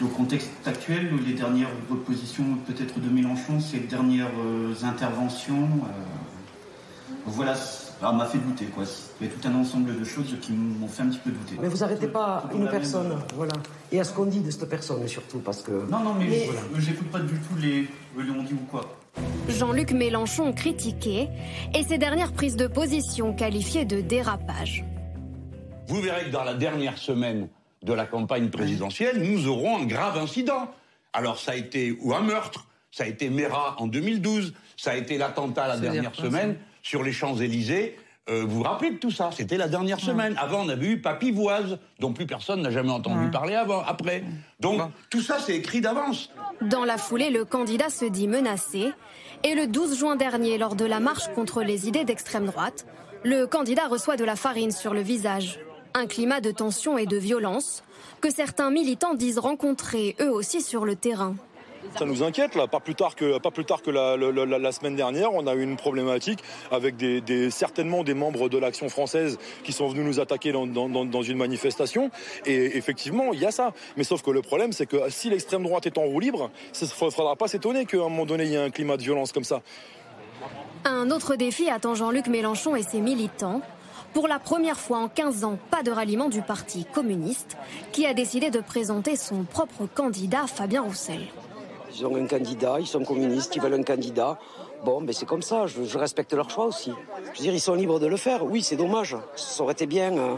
au contexte actuel, les dernières propositions peut-être de Mélenchon, ces dernières euh, interventions, euh, voilà, ça m'a fait douter. Quoi. Il y a tout un ensemble de choses qui m'ont fait un petit peu douter. Mais vous n'arrêtez pas une personne, voilà. Et à ce qu'on dit de cette personne surtout, parce que... Non, non, mais, je j'écoute pas du tout les, les on dit ou quoi. Jean-Luc Mélenchon critiqué et ses dernières prises de position qualifiées de dérapage. Vous verrez que dans la dernière semaine de la campagne présidentielle, nous aurons un grave incident. Alors ça a été ou un meurtre, ça a été Mera en 2012, ça a été l'attentat la dernière semaine sur les Champs-Élysées. Euh, vous vous rappelez de tout ça? C'était la dernière semaine. Avant, on avait eu Papivoise, dont plus personne n'a jamais entendu parler avant, après. Donc, tout ça, c'est écrit d'avance. Dans la foulée, le candidat se dit menacé. Et le 12 juin dernier, lors de la marche contre les idées d'extrême droite, le candidat reçoit de la farine sur le visage. Un climat de tension et de violence que certains militants disent rencontrer eux aussi sur le terrain. Ça nous inquiète là, pas plus tard que, pas plus tard que la, semaine dernière, on a eu une problématique avec des, certainement des membres de l'action française qui sont venus nous attaquer dans, une manifestation. Et effectivement, il y a ça. Mais sauf que le problème, c'est que si l'extrême droite est en roue libre, il ne faudra pas s'étonner qu'à un moment donné, il y ait un climat de violence comme ça. Un autre défi attend Jean-Luc Mélenchon et ses militants. Pour la première fois en 15 ans, pas de ralliement du Parti communiste, qui a décidé de présenter son propre candidat, Fabien Roussel. Ils ont un candidat, ils sont communistes, ils veulent un candidat. Bon, mais c'est comme ça, je, respecte leur choix aussi. Je veux dire, ils sont libres de le faire. Oui, c'est dommage. Ça aurait été bien euh,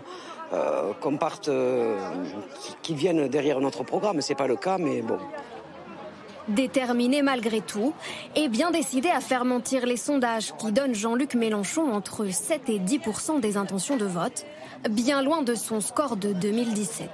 euh, qu'on parte, euh, qu'ils viennent derrière notre programme. C'est pas le cas, mais bon. Déterminé malgré tout, et bien décidé à faire mentir les sondages qui donnent Jean-Luc Mélenchon entre 7 et 10% des intentions de vote, bien loin de son score de 2017.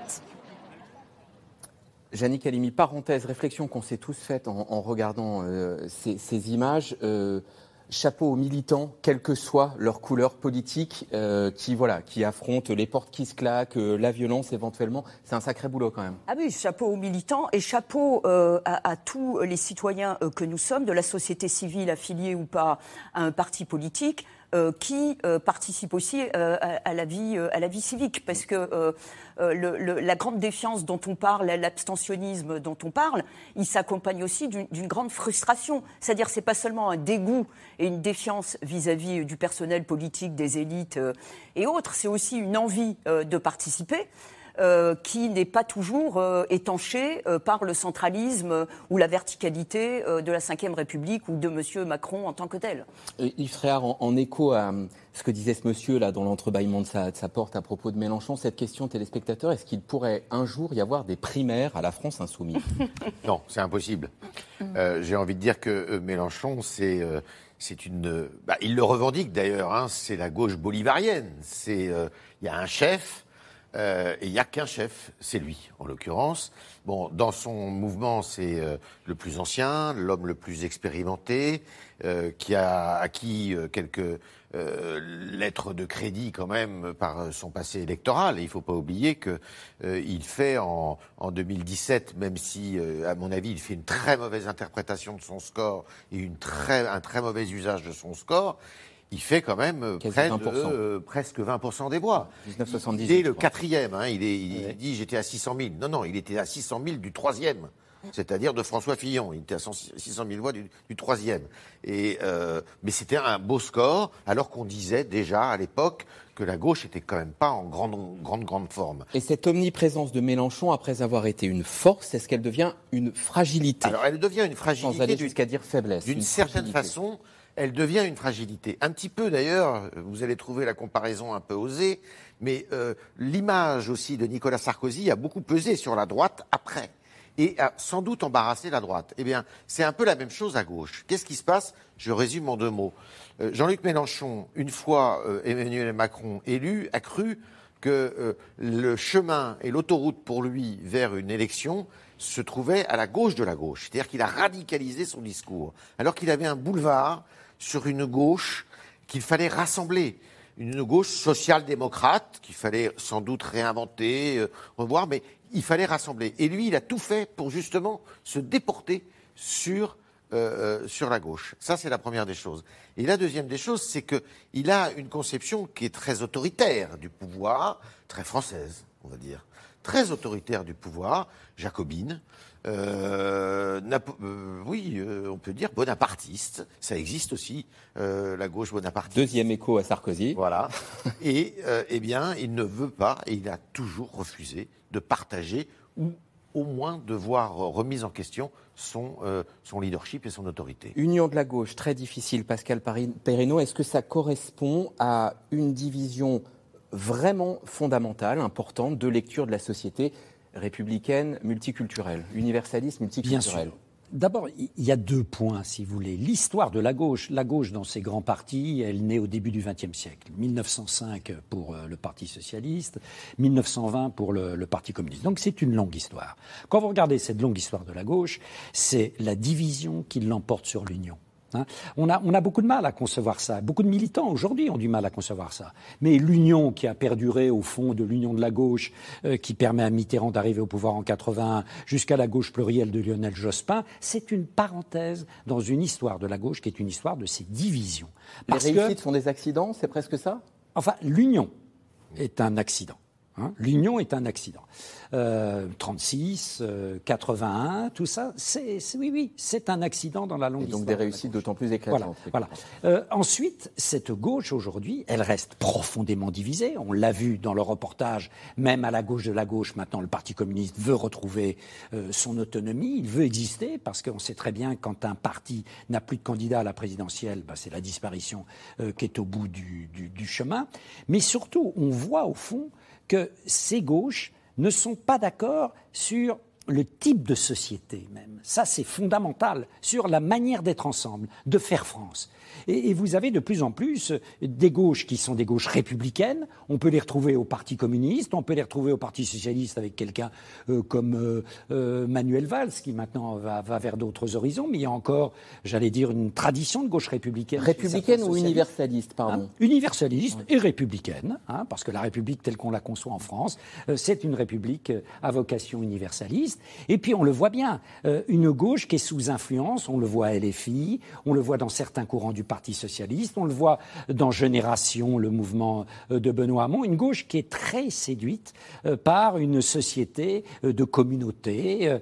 Jannick Halimi, parenthèse, réflexion qu'on s'est tous faite en, regardant euh, ces, images. Euh, chapeau aux militants, quelle que soit leur couleur politique, euh, qui voilà, qui affrontent les portes qui se claquent, la violence éventuellement. C'est un sacré boulot quand même. Ah oui, chapeau aux militants et chapeau à, à, tous les citoyens que nous sommes, de la société civile affiliée ou pas à un parti politique, euh, qui euh, participe aussi euh, à, la vie, à la vie civique. Parce que la grande défiance dont on parle, l'abstentionnisme dont on parle, il s'accompagne aussi d'une grande frustration. C'est-à-dire c'est pas seulement un dégoût et une défiance vis-à-vis du personnel politique, des élites et autres, c'est aussi une envie de participer. Euh, qui n'est pas toujours euh, étanché euh, par le centralisme ou la verticalité de la Ve République ou de M. Macron en tant que tel. Yves Fréard, en, écho à ce que disait ce monsieur là dans l'entrebâillement de sa, porte à propos de Mélenchon, cette question téléspectateur, est-ce qu'il pourrait un jour y avoir des primaires à la France insoumise? Non, c'est impossible. J'ai envie de dire que Mélenchon, c'est c'est une. Bah, il le revendique d'ailleurs. Hein, c'est la gauche bolivarienne. C'est il y a un chef euh, et il n'y a qu'un chef, c'est lui, en l'occurrence. Bon, dans son mouvement, c'est euh, le plus ancien, l'homme le plus expérimenté, euh, qui a acquis quelques lettres de crédit quand même par son passé électoral. Et il ne faut pas oublier qu'il fait en, en, 2017, même si, à mon avis, il fait une très mauvaise interprétation de son score et une très, un très mauvais usage de son score, il fait quand même euh, près de, euh, presque 20% des voix. il est le quatrième. Hein, il, est, dit j'étais à 600 000. Non, non, il était à 600 000 du troisième. C'est-à-dire de François Fillon. Il était à 600 000 voix du, troisième. Et, euh, mais c'était un beau score, alors qu'on disait déjà à l'époque que la gauche était quand même pas en grande, grande, grande forme. Et cette omniprésence de Mélenchon, après avoir été une force, est-ce qu'elle devient une fragilité? Alors elle devient une fragilité. Sans aller jusqu'à dire faiblesse. D'une certaine façon, elle devient une fragilité. Un petit peu d'ailleurs, vous allez trouver la comparaison un peu osée, mais euh, l'image aussi de Nicolas Sarkozy a beaucoup pesé sur la droite après et a sans doute embarrassé la droite. Eh bien, c'est un peu la même chose à gauche. Qu'est-ce qui se passe? Je résume en deux mots. Euh, Jean-Luc Mélenchon, une fois euh, Emmanuel Macron élu, a cru que le chemin et l'autoroute pour lui vers une élection se trouvait à la gauche de la gauche. C'est-à-dire qu'il a radicalisé son discours, alors qu'il avait un boulevard sur une gauche qu'il fallait rassembler. Une gauche social-démocrate qu'il fallait sans doute réinventer, euh, revoir, mais il fallait rassembler. Et lui, il a tout fait pour justement se déporter sur, euh, euh, sur la gauche. Ça, c'est la première des choses. Et la deuxième des choses, c'est qu'il a une conception qui est très autoritaire du pouvoir, très française, on va dire très autoritaire du pouvoir, jacobine, euh, euh, oui, euh, on peut dire bonapartiste. Ça existe aussi, la gauche bonapartiste. Deuxième écho à Sarkozy. Voilà. Et eh bien, il ne veut pas, et il a toujours refusé de partager ou au moins de voir remise en question son, euh, son leadership et son autorité. Union de la gauche, très difficile, Pascal Perrineau. Est-ce que ça correspond à une division vraiment fondamentale, importante, de lecture de la société républicaine, multiculturelle, universaliste, Bien multiculturelle sûr. D'abord, il y a deux points, si vous voulez. L'histoire de la gauche. La gauche, dans ses grands partis, elle naît au début du XXe siècle. 1905 pour euh, le Parti socialiste, 1920 pour le, le Parti communiste. Donc c'est une longue histoire. Quand vous regardez cette longue histoire de la gauche, c'est la division qui l'emporte sur l'union. Hein. On, a, on a beaucoup de mal à concevoir ça. Beaucoup de militants aujourd'hui ont du mal à concevoir ça. Mais l'union qui a perduré au fond de l'union de la gauche, euh, qui permet à Mitterrand d'arriver au pouvoir en 81, jusqu'à la gauche plurielle de Lionel Jospin, c'est une parenthèse dans une histoire de la gauche qui est une histoire de ses divisions. Les que- réussites sont des accidents, c'est presque ça? Enfin, l'union est un accident. Hein. L'union est un accident. Euh, 36, euh, 81, tout ça, c'est oui, oui, c'est un accident dans la longue Et donc histoire des réussites d'autant plus éclatantes. voilà. Euh, ensuite, cette gauche aujourd'hui, elle reste profondément divisée. On l'a vu dans le reportage, même à la gauche de la gauche, maintenant le Parti communiste veut retrouver euh, son autonomie, il veut exister, parce qu'on sait très bien quand un parti n'a plus de candidat à la présidentielle, bah, c'est la disparition euh, qui est au bout du, du- du chemin. Mais surtout, on voit au fond que ces gauches ne sont pas d'accord sur le type de société même. Ça, c'est fondamental sur la manière d'être ensemble, de faire France. Et, et vous avez de plus en plus des gauches qui sont des gauches républicaines. On peut les retrouver au Parti communiste, on peut les retrouver au Parti socialiste avec quelqu'un euh, comme euh, euh, Manuel Valls, qui maintenant va, va vers d'autres horizons. Mais il y a encore, j'allais dire, une tradition de gauche républicaine. Républicaine ou universaliste, pardon Hein, universaliste et républicaine, hein, parce que la République telle qu'on la conçoit en France, euh, c'est une République à vocation universaliste. Et puis on le voit bien, une gauche qui est sous influence, on le voit à LFI, on le voit dans certains courants du Parti socialiste, on le voit dans Génération, le mouvement euh, de Benoît Hamon, une gauche qui est très séduite euh, par une société euh, de communautés,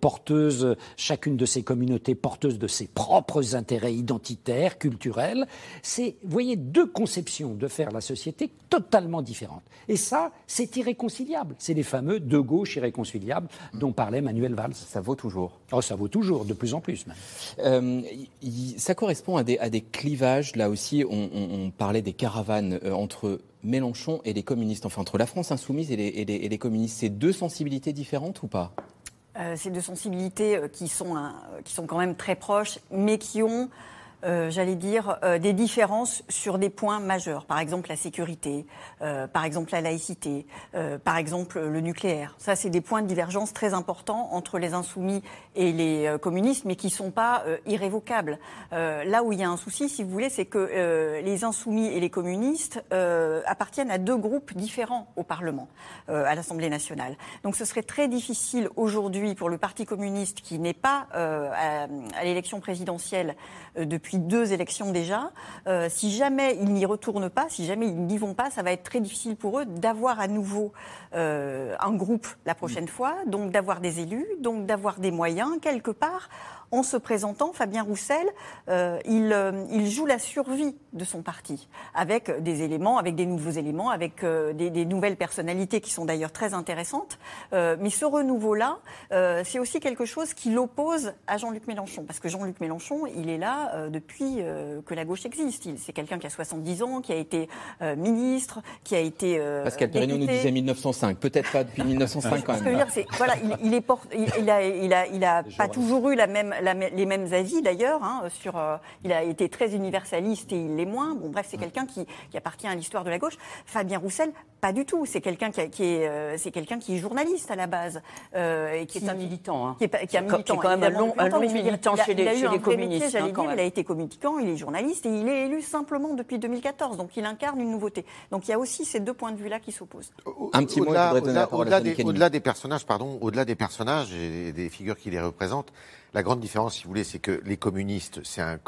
porteuse, chacune de ces communautés porteuse de ses propres intérêts identitaires, culturels. C'est, vous voyez, deux conceptions de faire la société totalement différentes. Et ça, c'est irréconciliable. C'est les fameux deux gauches irréconciliables dont parlait Manuel Valls. Ça vaut toujours. Oh, ça vaut toujours, de plus en plus même. Euh, ça correspond à des, à des clivages. Là aussi, on, parlait des caravanes euh, entre Mélenchon et les communistes, enfin entre la France insoumise et les, communistes. C'est deux sensibilités différentes ou pas? Euh, c'est deux sensibilités euh, qui sont, qui sont quand même très proches, mais qui ont, euh, j'allais dire, euh, des différences sur des points majeurs. Par exemple, la sécurité, euh, par exemple, la laïcité, par exemple, le nucléaire. Ça, c'est des points de divergence très importants entre les insoumis et les communistes, mais qui ne sont pas irrévocables. Là où il y a un souci, si vous voulez, c'est que les insoumis et les communistes appartiennent à deux groupes différents au Parlement, à l'Assemblée nationale. Donc ce serait très difficile aujourd'hui pour le Parti communiste, qui n'est pas à, l'élection présidentielle euh, depuis deux élections déjà, euh, si jamais ils n'y retournent pas, si jamais ils n'y vont pas, ça va être très difficile pour eux d'avoir à nouveau euh, un groupe la prochaine fois, donc d'avoir des élus, donc d'avoir des moyens quelque part. En se présentant, Fabien Roussel, euh, il, euh, il joue la survie de son parti, avec des éléments, avec des nouveaux éléments, avec euh, des, des nouvelles personnalités qui sont d'ailleurs très intéressantes. Euh, mais ce renouveau-là, euh, c'est aussi quelque chose qui l'oppose à Jean-Luc Mélenchon, parce que Jean-Luc Mélenchon, il est là euh, depuis euh, que la gauche existe. C'est quelqu'un qui a 70 ans, qui a été euh, ministre, qui a été euh, Pascal Perrineau nous disait 1905. Peut-être pas depuis 1905 quand Ce que je veux même. dire, c'est voilà, il, il est il, il a, il a, il a pas toujours eu la même, la les mêmes avis d'ailleurs. Hein, sur, euh, il a été très universaliste et il l'est moins. Bon, bref, c'est quelqu'un qui, qui appartient à l'histoire de la gauche. Fabien Roussel, pas du tout. C'est quelqu'un qui, est, euh, c'est quelqu'un qui est journaliste à la base euh, et qui, Qui est un militant, hein. Qui est, qui est un Qui est militant, quand même un long- un militant il a- chez les- il a eu chez un les communistes, métier, hein, dire. Il a été communicant, il est journaliste et il est élu simplement depuis 2014. Donc il incarne une nouveauté. Donc il y a aussi ces deux points de vue-là qui s'opposent. Un petit mot, des, au-delà des personnages, pardon, au-delà des personnages et des figures qui les représentent, la grande différence, si vous voulez, c'est que les communistes, c'est un,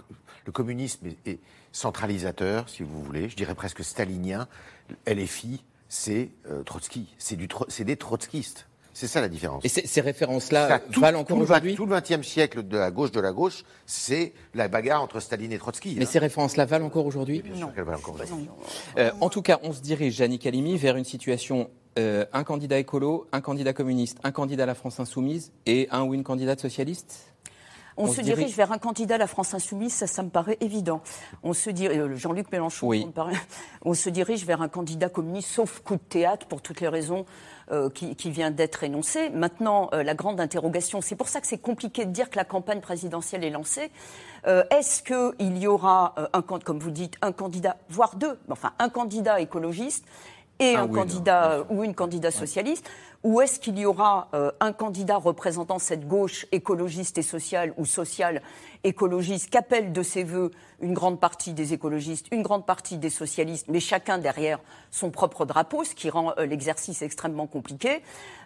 le communisme est, est centralisateur, si vous voulez, je dirais presque stalinien. LFI, c'est euh, Trotsky, c'est du c'est des trotskistes. C'est ça la différence. Et ces, ces références-là valent encore aujourd'hui Tout le XXe siècle de la gauche de la gauche, c'est la bagarre entre Staline et Trotsky. Mais hein. ces références-là valent encore aujourd'hui Bien sûr qu'elles valent encore aujourd'hui. Euh, en tout cas, on se dirige, Jannick Halimi, vers une situation euh, un candidat écolo, un candidat communiste, un candidat à la France insoumise et un ou une candidate socialiste? On, se dirige vers un candidat à la France insoumise, ça, ça me paraît évident. On se dirige, euh, Jean-Luc Mélenchon, Oui. paraît- on se dirige vers un candidat communiste, sauf coup de théâtre, pour toutes les raisons euh, qui, qui vient d'être énoncées. Maintenant, euh, la grande interrogation, c'est pour ça que c'est compliqué de dire que la campagne présidentielle est lancée. Euh, Est-ce qu'il y aura, un, comme vous dites, un candidat, voire deux, enfin un candidat écologiste et Ah un oui, candidat ou une candidate socialiste Ou est-ce qu'il y aura euh, un candidat représentant cette gauche écologiste et sociale ou sociale écologiste qu'appelle de ses voeux une grande partie des écologistes, une grande partie des socialistes, mais chacun derrière son propre drapeau, ce qui rend euh, l'exercice extrêmement compliqué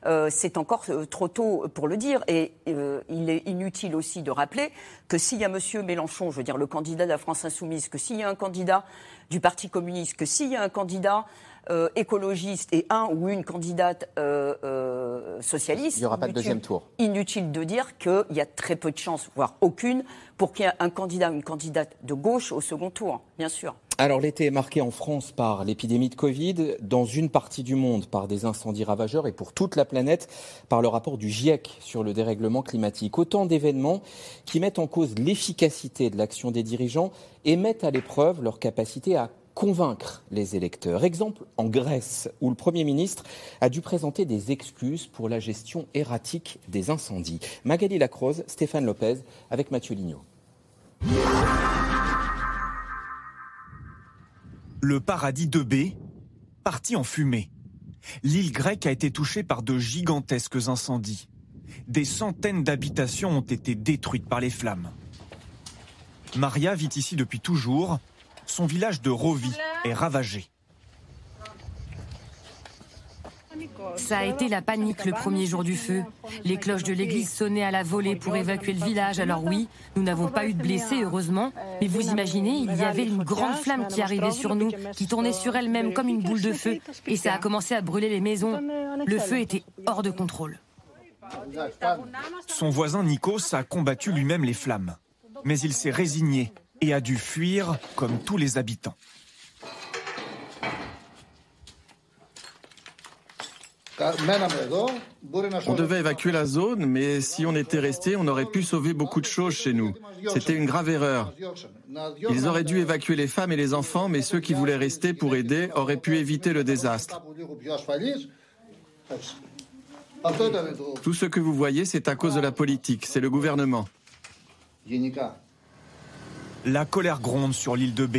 Euh, C'est encore trop tôt pour le dire. Et il est inutile aussi de rappeler que s'il y a M. Mélenchon, je veux dire le candidat de la France insoumise, que s'il y a un candidat du Parti communiste, que s'il y a un candidat euh, écologiste et un ou une candidate euh, euh, socialiste. Il n'y aura pas de inutile- deuxième tour. Inutile de dire qu'il y a très peu de chances, voire aucune, pour qu'il y ait un candidat ou une candidate de gauche au second tour, bien sûr. Alors l'été est marqué en France par l'épidémie de Covid, dans une partie du monde par des incendies ravageurs et pour toute la planète par le rapport du GIEC sur le dérèglement climatique. Autant d'événements qui mettent en cause l'efficacité de l'action des dirigeants et mettent à l'épreuve leur capacité à convaincre les électeurs. Exemple en Grèce, où le Premier ministre a dû présenter des excuses pour la gestion erratique des incendies. Magali Lacroze, Stéphane Lopez avec Mathieu Lignot. Le paradis de B, parti en fumée. L'île grecque a été touchée par de gigantesques incendies. Des centaines d'habitations ont été détruites par les flammes. Maria vit ici depuis toujours. Son village de Rovi est ravagé. Ça a été la panique le premier jour du feu. Les cloches de l'église sonnaient à la volée pour évacuer le village. Alors oui, nous n'avons pas eu de blessés, heureusement. Mais vous imaginez, il y avait une grande flamme qui arrivait sur nous, qui tournait sur elle-même comme une boule de feu. Et ça a commencé à brûler les maisons. Le feu était hors de contrôle. Son voisin Nikos a combattu lui-même les flammes. Mais il s'est résigné et a dû fuir comme tous les habitants. On devait évacuer la zone, mais si on était resté, on aurait pu sauver beaucoup de choses chez nous. C'était une grave erreur. Ils auraient dû évacuer les femmes et les enfants, mais ceux qui voulaient rester pour aider auraient pu éviter le désastre. Tout ce que vous voyez, c'est à cause de la politique, c'est le gouvernement. La colère gronde sur l'île de B.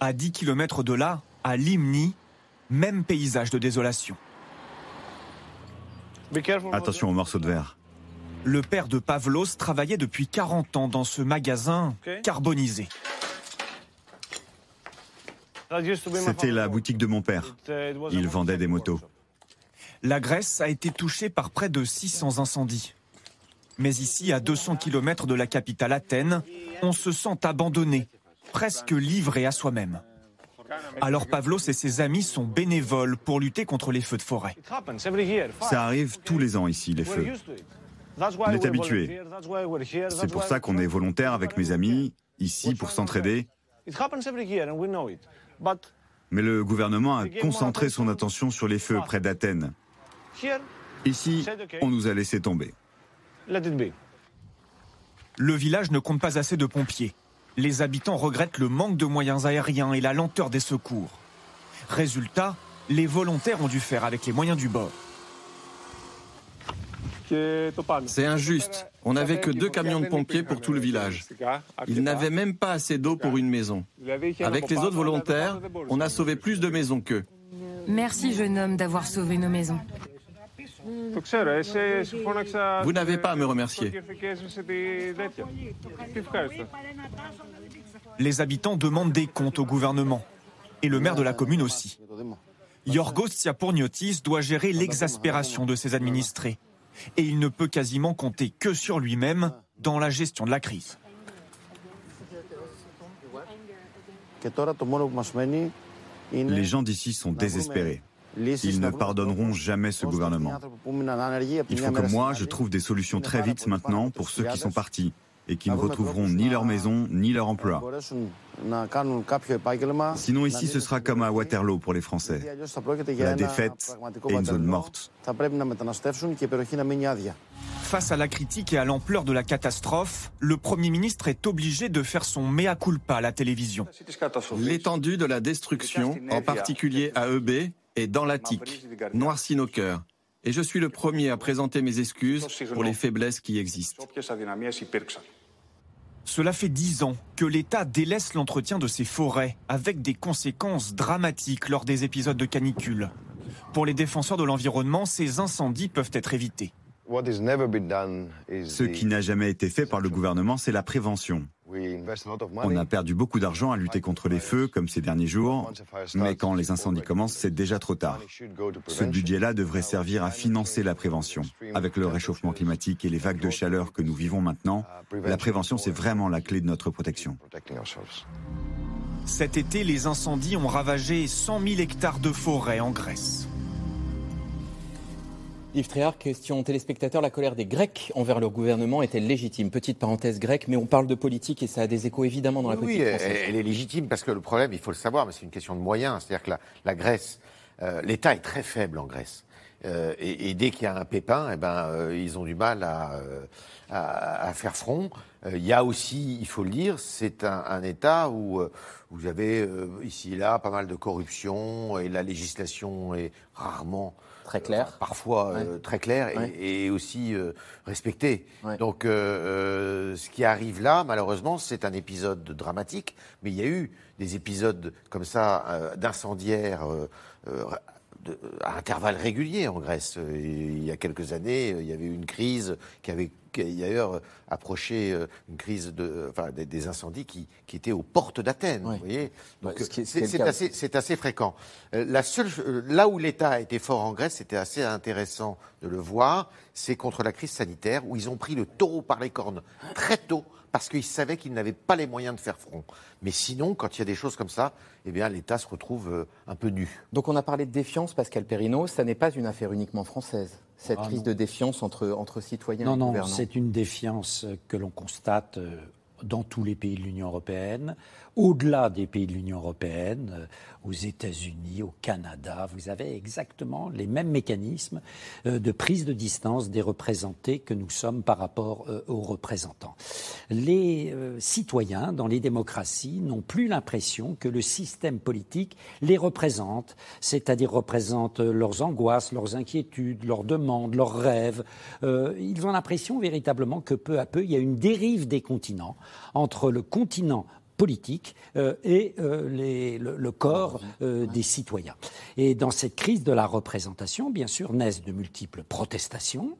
À 10 km de là, à Limni, même paysage de désolation. Attention aux morceaux de verre. Le père de Pavlos travaillait depuis 40 ans dans ce magasin carbonisé. C'était la boutique de mon père. Il vendait des motos. La Grèce a été touchée par près de 600 incendies. Mais ici, à 200 km de la capitale Athènes, on se sent abandonné, presque livré à soi-même. Alors Pavlos et ses amis sont bénévoles pour lutter contre les feux de forêt. Ça arrive tous les ans ici, les feux. On est habitué. C'est pour ça qu'on est volontaire avec mes amis, ici pour s'entraider. Mais le gouvernement a concentré son attention sur les feux près d'Athènes. Ici, on nous a laissé tomber. Le village ne compte pas assez de pompiers. Les habitants regrettent le manque de moyens aériens et la lenteur des secours. Résultat, les volontaires ont dû faire avec les moyens du bord. C'est injuste. On n'avait que deux camions de pompiers pour tout le village. Ils n'avaient même pas assez d'eau pour une maison. Avec les autres volontaires, on a sauvé plus de maisons qu'eux. Merci, jeune homme, d'avoir sauvé nos maisons. Vous n'avez pas à me remercier. Les habitants demandent des comptes au gouvernement. Et le maire de la commune aussi. Yorgos Tsiapourniotis doit gérer l'exaspération de ses administrés. Et il ne peut quasiment compter que sur lui-même dans la gestion de la crise. Les gens d'ici sont désespérés. Ils ne pardonneront jamais ce gouvernement. Il faut que moi, je trouve des solutions très vite maintenant pour ceux qui sont partis et qui ne retrouveront ni leur maison ni leur emploi. Sinon ici ce sera comme à Waterloo pour les Français. La défaite est une zone morte. Face à la critique et à l'ampleur de la catastrophe, le Premier ministre est obligé de faire son mea culpa à la télévision. L'étendue de la destruction, en particulier à EB, est dans l'Attique, noircit nos cœurs. Et je suis le premier à présenter mes excuses pour les faiblesses qui existent. Cela fait dix ans que l'État délaisse l'entretien de ses forêts, avec des conséquences dramatiques lors des épisodes de canicule. Pour les défenseurs de l'environnement, ces incendies peuvent être évités. Ce qui n'a jamais été fait par le gouvernement, c'est la prévention. On a perdu beaucoup d'argent à lutter contre les feux, comme ces derniers jours, mais quand les incendies commencent, c'est déjà trop tard. Ce budget-là devrait servir à financer la prévention. Avec le réchauffement climatique et les vagues de chaleur que nous vivons maintenant, la prévention, c'est vraiment la clé de notre protection. Cet été, les incendies ont ravagé 100 000 hectares de forêt en Grèce. Yves Tréhard, question téléspectateur, la colère des Grecs envers leur gouvernement est-elle légitime? Petite parenthèse grecque, mais on parle de politique et ça a des échos évidemment dans la politique oui, française. elle est légitime parce que le problème, il faut le savoir, mais c'est une question de moyens. C'est-à-dire que la, la Grèce, euh, l'État est très faible en Grèce. Euh, et, et, dès qu'il y a un pépin, eh ben, euh, ils ont du mal à, à, à faire front. Il y a aussi, il faut le dire, c'est un, un, État où vous avez ici et là pas mal de corruption et la législation est rarement très claire, parfois ouais. très ouais. et, aussi respectée. Ouais. Donc, ce qui arrive là, malheureusement, c'est un épisode dramatique, mais il y a eu des épisodes comme ça d'incendiaires de, à intervalles réguliers en Grèce. Il y a quelques années, il y avait eu une crise qui avait d'ailleurs approché une crise de, enfin, des, incendies qui, qui, étaient aux portes d'Athènes. Oui. Vous voyez Donc, ouais, c'est assez, assez, fréquent. La seule, là où l'État a été fort en Grèce, c'était assez intéressant de le voir, c'est contre la crise sanitaire, où ils ont pris le taureau par les cornes très tôt parce qu'ils savaient qu'ils n'avaient pas les moyens de faire front. Mais sinon, quand il y a des choses comme ça, eh bien, l'État se retrouve euh, un peu nu. Donc on a parlé de défiance, Pascal Perrineau. Ça n'est pas une affaire uniquement française, cette ah, crise non. de défiance entre, entre citoyens non, et non, gouvernants. Non, c'est une défiance que l'on constate euh, dans tous les pays de l'Union européenne, au-delà des pays de l'Union européenne, euh, aux États-Unis, au Canada, vous avez exactement les mêmes mécanismes euh, de prise de distance des représentés que nous sommes par rapport euh, aux représentants. Les citoyens dans les démocraties n'ont plus l'impression que le système politique les représente, c'est-à-dire représente leurs angoisses, leurs inquiétudes, leurs demandes, leurs rêves. Ils ont l'impression véritablement que peu à peu, il y a une dérive des continents entre le continent politique euh, et euh, le, corps euh, des citoyens. Et dans cette crise de la représentation, bien sûr, naissent de multiples protestations,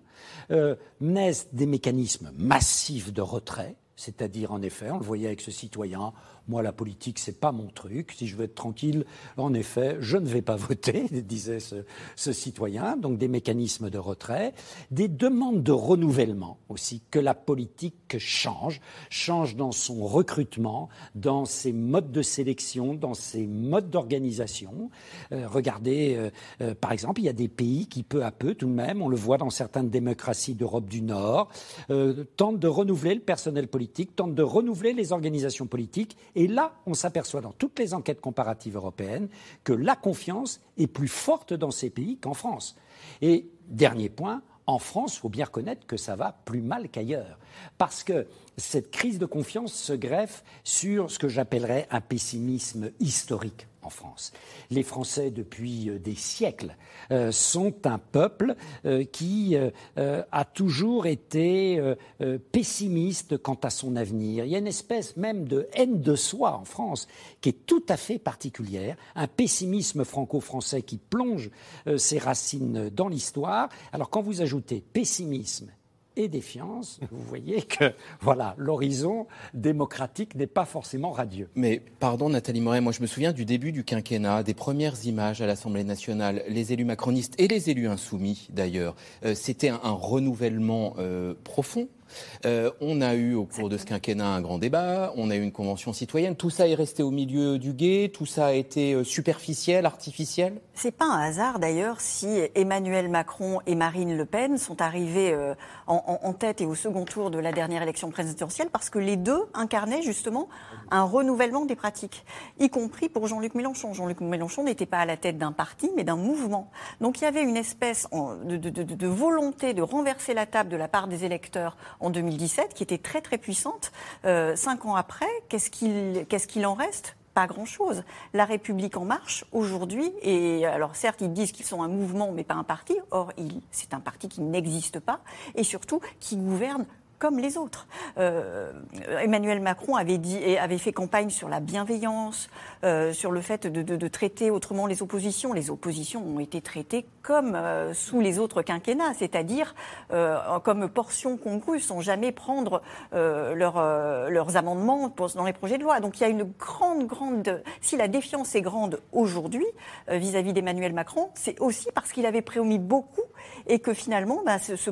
naissent des mécanismes massifs de retrait, c'est-à-dire, en effet, on le voyait avec ce citoyen, moi, la politique, c'est pas mon truc. Si je veux être tranquille, en effet, je ne vais pas voter, disait ce, citoyen. Donc, des mécanismes de retrait, des demandes de renouvellement aussi, que la politique change, change dans son recrutement, dans ses modes de sélection, dans ses modes d'organisation. Euh, regardez, euh, euh, par exemple, il y a des pays qui, peu à peu, tout de même, on le voit dans certaines démocraties d'Europe du Nord, tentent de renouveler le personnel politique, tentent de renouveler les organisations politiques et là, on s'aperçoit dans toutes les enquêtes comparatives européennes que la confiance est plus forte dans ces pays qu'en France. Et dernier point, en France, il faut bien reconnaître que ça va plus mal qu'ailleurs. Parce que cette crise de confiance se greffe sur ce que j'appellerais un pessimisme historique en France. Les Français, depuis euh, des siècles, euh, sont un peuple euh, qui a toujours été pessimiste quant à son avenir. Il y a une espèce même de haine de soi en France qui est tout à fait particulière, un pessimisme franco-français qui plonge ses racines dans l'histoire. Alors quand vous ajoutez pessimisme et défiance, vous voyez que voilà, l'horizon démocratique n'est pas forcément radieux. Mais pardon Nathalie Moret, moi je me souviens du début du quinquennat, des premières images à l'Assemblée nationale, les élus macronistes et les élus insoumis d'ailleurs, euh, c'était un, renouvellement euh, profond Euh, on a eu au cours de ce quinquennat un grand débat, on a eu une convention citoyenne. Tout ça est resté au milieu du guet, tout ça a été euh, superficiel, artificiel? C'est pas un hasard d'ailleurs si Emmanuel Macron et Marine Le Pen sont arrivés euh, en, en, tête et au second tour de la dernière élection présidentielle parce que les deux incarnaient justement un renouvellement des pratiques, y compris pour Jean-Luc Mélenchon. Jean-Luc Mélenchon n'était pas à la tête d'un parti mais d'un mouvement. Donc il y avait une espèce de, de, de, de volonté de renverser la table de la part des électeurs en 2017, qui était très très puissante. Euh, cinq ans après, qu'est-ce qu'il en reste? Pas grand-chose. La République en marche aujourd'hui, et alors certes ils disent qu'ils sont un mouvement mais pas un parti, or c'est un parti qui n'existe pas, et surtout qui gouverne comme les autres. Euh, Emmanuel Macron avait, dit, avait fait campagne sur la bienveillance, euh, sur le fait de, traiter autrement les oppositions. Les oppositions ont été traitées comme euh, sous les autres quinquennats, c'est-à-dire comme portion congrue, sans jamais prendre leur, leurs amendements dans les projets de loi. Donc il y a une grande, grande... Si la défiance est grande aujourd'hui vis-à-vis d'Emmanuel Macron, c'est aussi parce qu'il avait préomis beaucoup et que finalement, bah, se, se,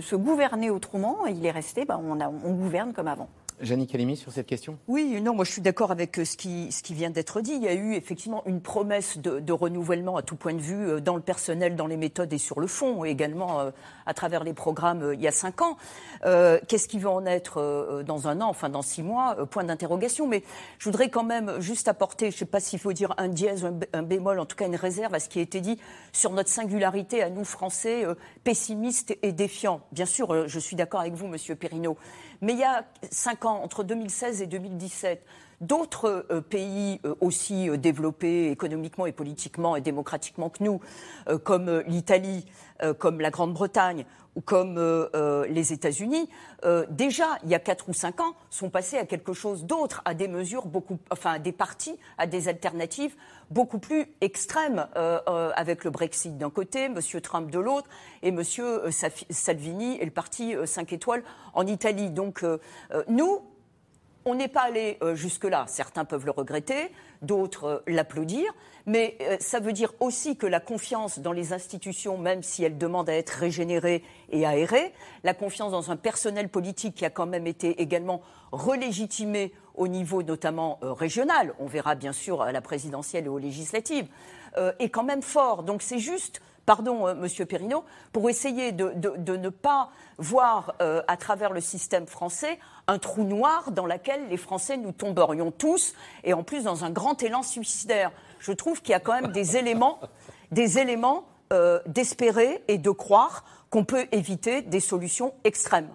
se, gouverner autrement, il est resté, bah, on, gouverne comme avant. Janine Calimi, sur cette question? Oui, non, moi je suis d'accord avec ce qui, ce qui vient d'être dit. Il y a eu effectivement une promesse de, renouvellement à tout point de vue, dans le personnel, dans les méthodes et sur le fond, et également euh, à travers les programmes euh, il y a cinq ans. Euh, Qu'est-ce qui va en être euh, dans un an, enfin dans six mois Point d'interrogation. Mais je voudrais quand même juste apporter, je ne sais pas s'il faut dire un dièse un bémol, en tout cas une réserve à ce qui a été dit sur notre singularité à nous Français, pessimistes et défiants. Bien sûr, je suis d'accord avec vous, Monsieur Perrineau. Mais il y a cinq ans, entre 2016 et 2017, d'autres euh, pays euh, aussi euh, développés économiquement et politiquement et démocratiquement que nous, comme l'Italie, comme la Grande-Bretagne ou comme les États-Unis, déjà il y a quatre ou cinq ans, sont passés à quelque chose d'autre, à des mesures beaucoup, enfin à des partis, à des alternatives beaucoup plus extrêmes, avec le Brexit d'un côté, M. Trump de l'autre, et M. Salvini et le parti 5 étoiles en Italie. Donc nous, on n'est pas allé euh, jusque-là. Certains peuvent le regretter, d'autres euh, l'applaudir. Mais euh, ça veut dire aussi que la confiance dans les institutions, même si elle demande à être régénérée et aérée, la confiance dans un personnel politique qui a quand même été également relégitimé au niveau notamment euh, régional, on verra bien sûr à la présidentielle et aux législatives, euh, est quand même fort. Donc c'est juste pardon, euh, Monsieur Perrineau, pour essayer de, ne pas voir euh, à travers le système français un trou noir dans lequel les Français nous tomberions tous, et en plus dans un grand élan suicidaire. Je trouve qu'il y a quand même des éléments, des éléments euh, d'espérer et de croire qu'on peut éviter des solutions extrêmes.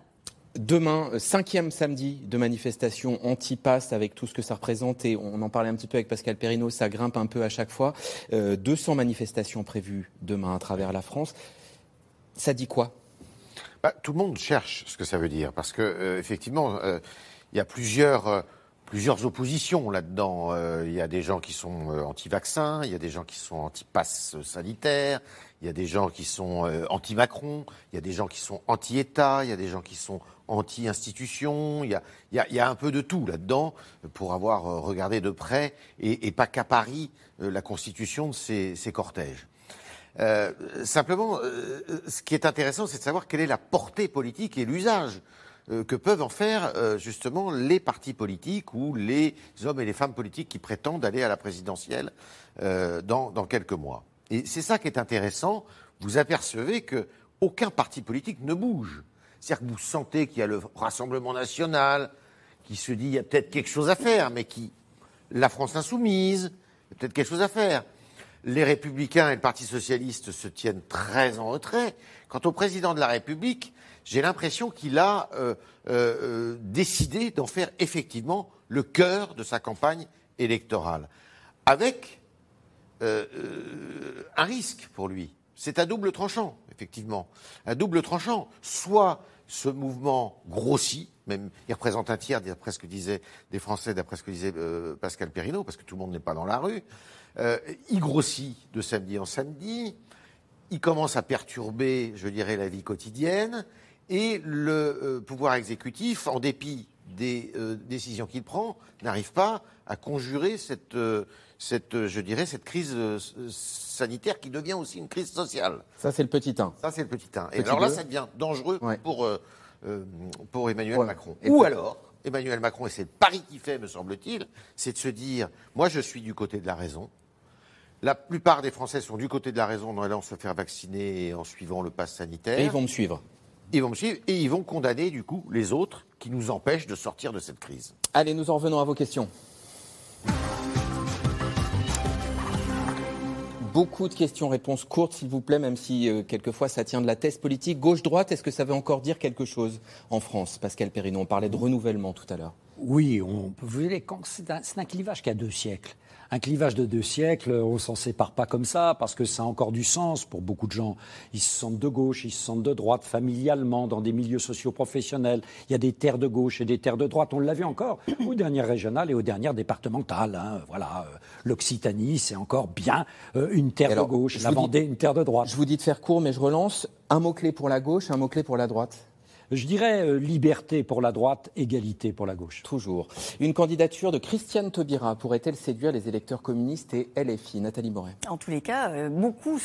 Demain, cinquième samedi de manifestation anti-pass avec tout ce que ça représente et on en parlait un petit peu avec Pascal Perrineau, ça grimpe un peu à chaque fois. Euh, 200 manifestations prévues demain à travers la France. Ça dit quoi? Bah, Tout le monde cherche ce que ça veut dire parce que euh, effectivement, il euh, y a plusieurs euh, oppositions là-dedans. Euh, il y a des gens qui sont anti-vaccins, il y a des gens qui sont anti-pass sanitaire, il y a des gens qui sont euh, anti-Macron, il y a des gens qui sont anti-État, il y a des gens qui sont anti-institution, il, y a un peu de tout là-dedans pour avoir euh, regardé de près et, pas qu'à Paris euh, la constitution de ces, cortèges. Euh, simplement, ce qui est intéressant, c'est de savoir quelle est la portée politique et l'usage que peuvent en faire justement les partis politiques ou les hommes et les femmes politiques qui prétendent aller à la présidentielle dans, dans quelques mois. Et c'est ça qui est intéressant. Vous apercevez que aucun parti politique ne bouge. C'est-à-dire que vous sentez qu'il y a le Rassemblement national qui se dit il y a peut-être quelque chose à faire, mais qui la France insoumise, il y a peut-être quelque chose à faire. Les Républicains et le Parti socialiste se tiennent très en retrait. Quant au président de la République, j'ai l'impression qu'il a euh, euh, décidé d'en faire effectivement le cœur de sa campagne électorale, avec euh, un risque pour lui. C'est à double tranchant, effectivement. À double tranchant. Soit ce mouvement grossit, même il représente un tiers, d'après ce que disaient des Français, d'après ce que disait euh, Pascal Perrineau, parce que tout le monde n'est pas dans la rue. Euh, il grossit de samedi en samedi. Il commence à perturber, je dirais, la vie quotidienne. Et le euh, pouvoir exécutif, en dépit des décisions qu'il prend, n'arrive pas à conjurer cette, cette, je dirais, cette crise euh, sanitaire qui devient aussi une crise sociale. Ça, c'est le petit 1. Ça, c'est le petit 1. Et alors là, ça devient dangereux ouais. pour euh, pour Emmanuel Macron. Ou alors, Emmanuel Macron, et c'est le pari qu'il fait, me semble-t-il, c'est de se dire moi, je suis du côté de la raison. La plupart des Français sont du côté de la raison en allant se faire vacciner en suivant le pass sanitaire. Et ils vont me suivre. Ils vont me suivre et ils vont condamner, du coup, les autres qui nous empêchent de sortir de cette crise. Allez, nous en revenons à vos questions. Beaucoup de questions-réponses courtes, s'il vous plaît, même si euh, quelquefois ça tient de la thèse politique. Gauche-droite, est-ce que ça veut encore dire quelque chose en France Pascal Perrineau, on parlait de renouvellement tout à l'heure. Oui, on, c'est un, un clivage qui a deux siècles un clivage de deux siècles, on s'en sépare pas comme ça, parce que ça a encore du sens pour beaucoup de gens. Ils se sentent de gauche, ils se sentent de droite, familialement, dans des milieux sociaux-professionnels. Il y a des terres de gauche et des terres de droite. On l'a vu encore aux dernières régionales et aux dernières départementales. Hein. Voilà, euh, l'Occitanie, c'est encore bien euh, une terre de gauche. La Vendée, une terre de droite. Je vous dis de faire court, mais je relance. Un mot-clé pour la gauche, un mot-clé pour la droite je dirais euh, liberté pour la droite, égalité pour la gauche. Toujours. Une candidature de Christiane Taubira pourrait-elle séduire les électeurs communistes et LFI Nathalie Moret En tous les cas, euh, beaucoup,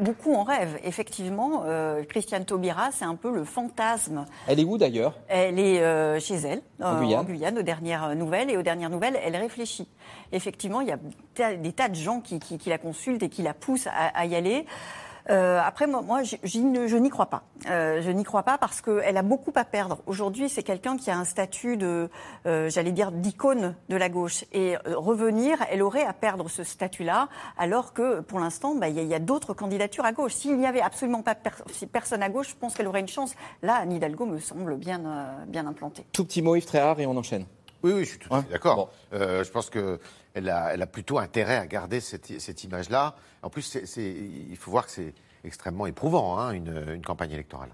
beaucoup en rêvent. Effectivement, euh, Christiane Taubira, c'est un peu le fantasme. Elle est où d'ailleurs? Elle est chez elle, en Guyane. aux dernières nouvelles. Et aux dernières nouvelles, elle réfléchit. Effectivement, il y a des tas de gens qui, la consultent et qui la poussent à y aller. Euh, après, moi, je, n'y crois pas. Euh, je n'y crois pas parce qu'elle a beaucoup à perdre. Aujourd'hui, c'est quelqu'un qui a un statut de, euh, j'allais dire, d'icône de la gauche. Et revenir, elle aurait à perdre ce statut-là, alors que pour l'instant, bah, il y a, d'autres candidatures à gauche. S'il n'y avait absolument pas personne à gauche, je pense qu'elle aurait une chance. Là, Anne Hidalgo me semble bien, bien implantée. Tout petit mot, Yves Tréhard, et on enchaîne. Oui, oui, je suis tout à fait d'accord. je pense que elle a, elle a plutôt intérêt à garder cette, cette image-là. En plus, c'est, il faut voir que c'est extrêmement éprouvant, hein, une, une, campagne électorale.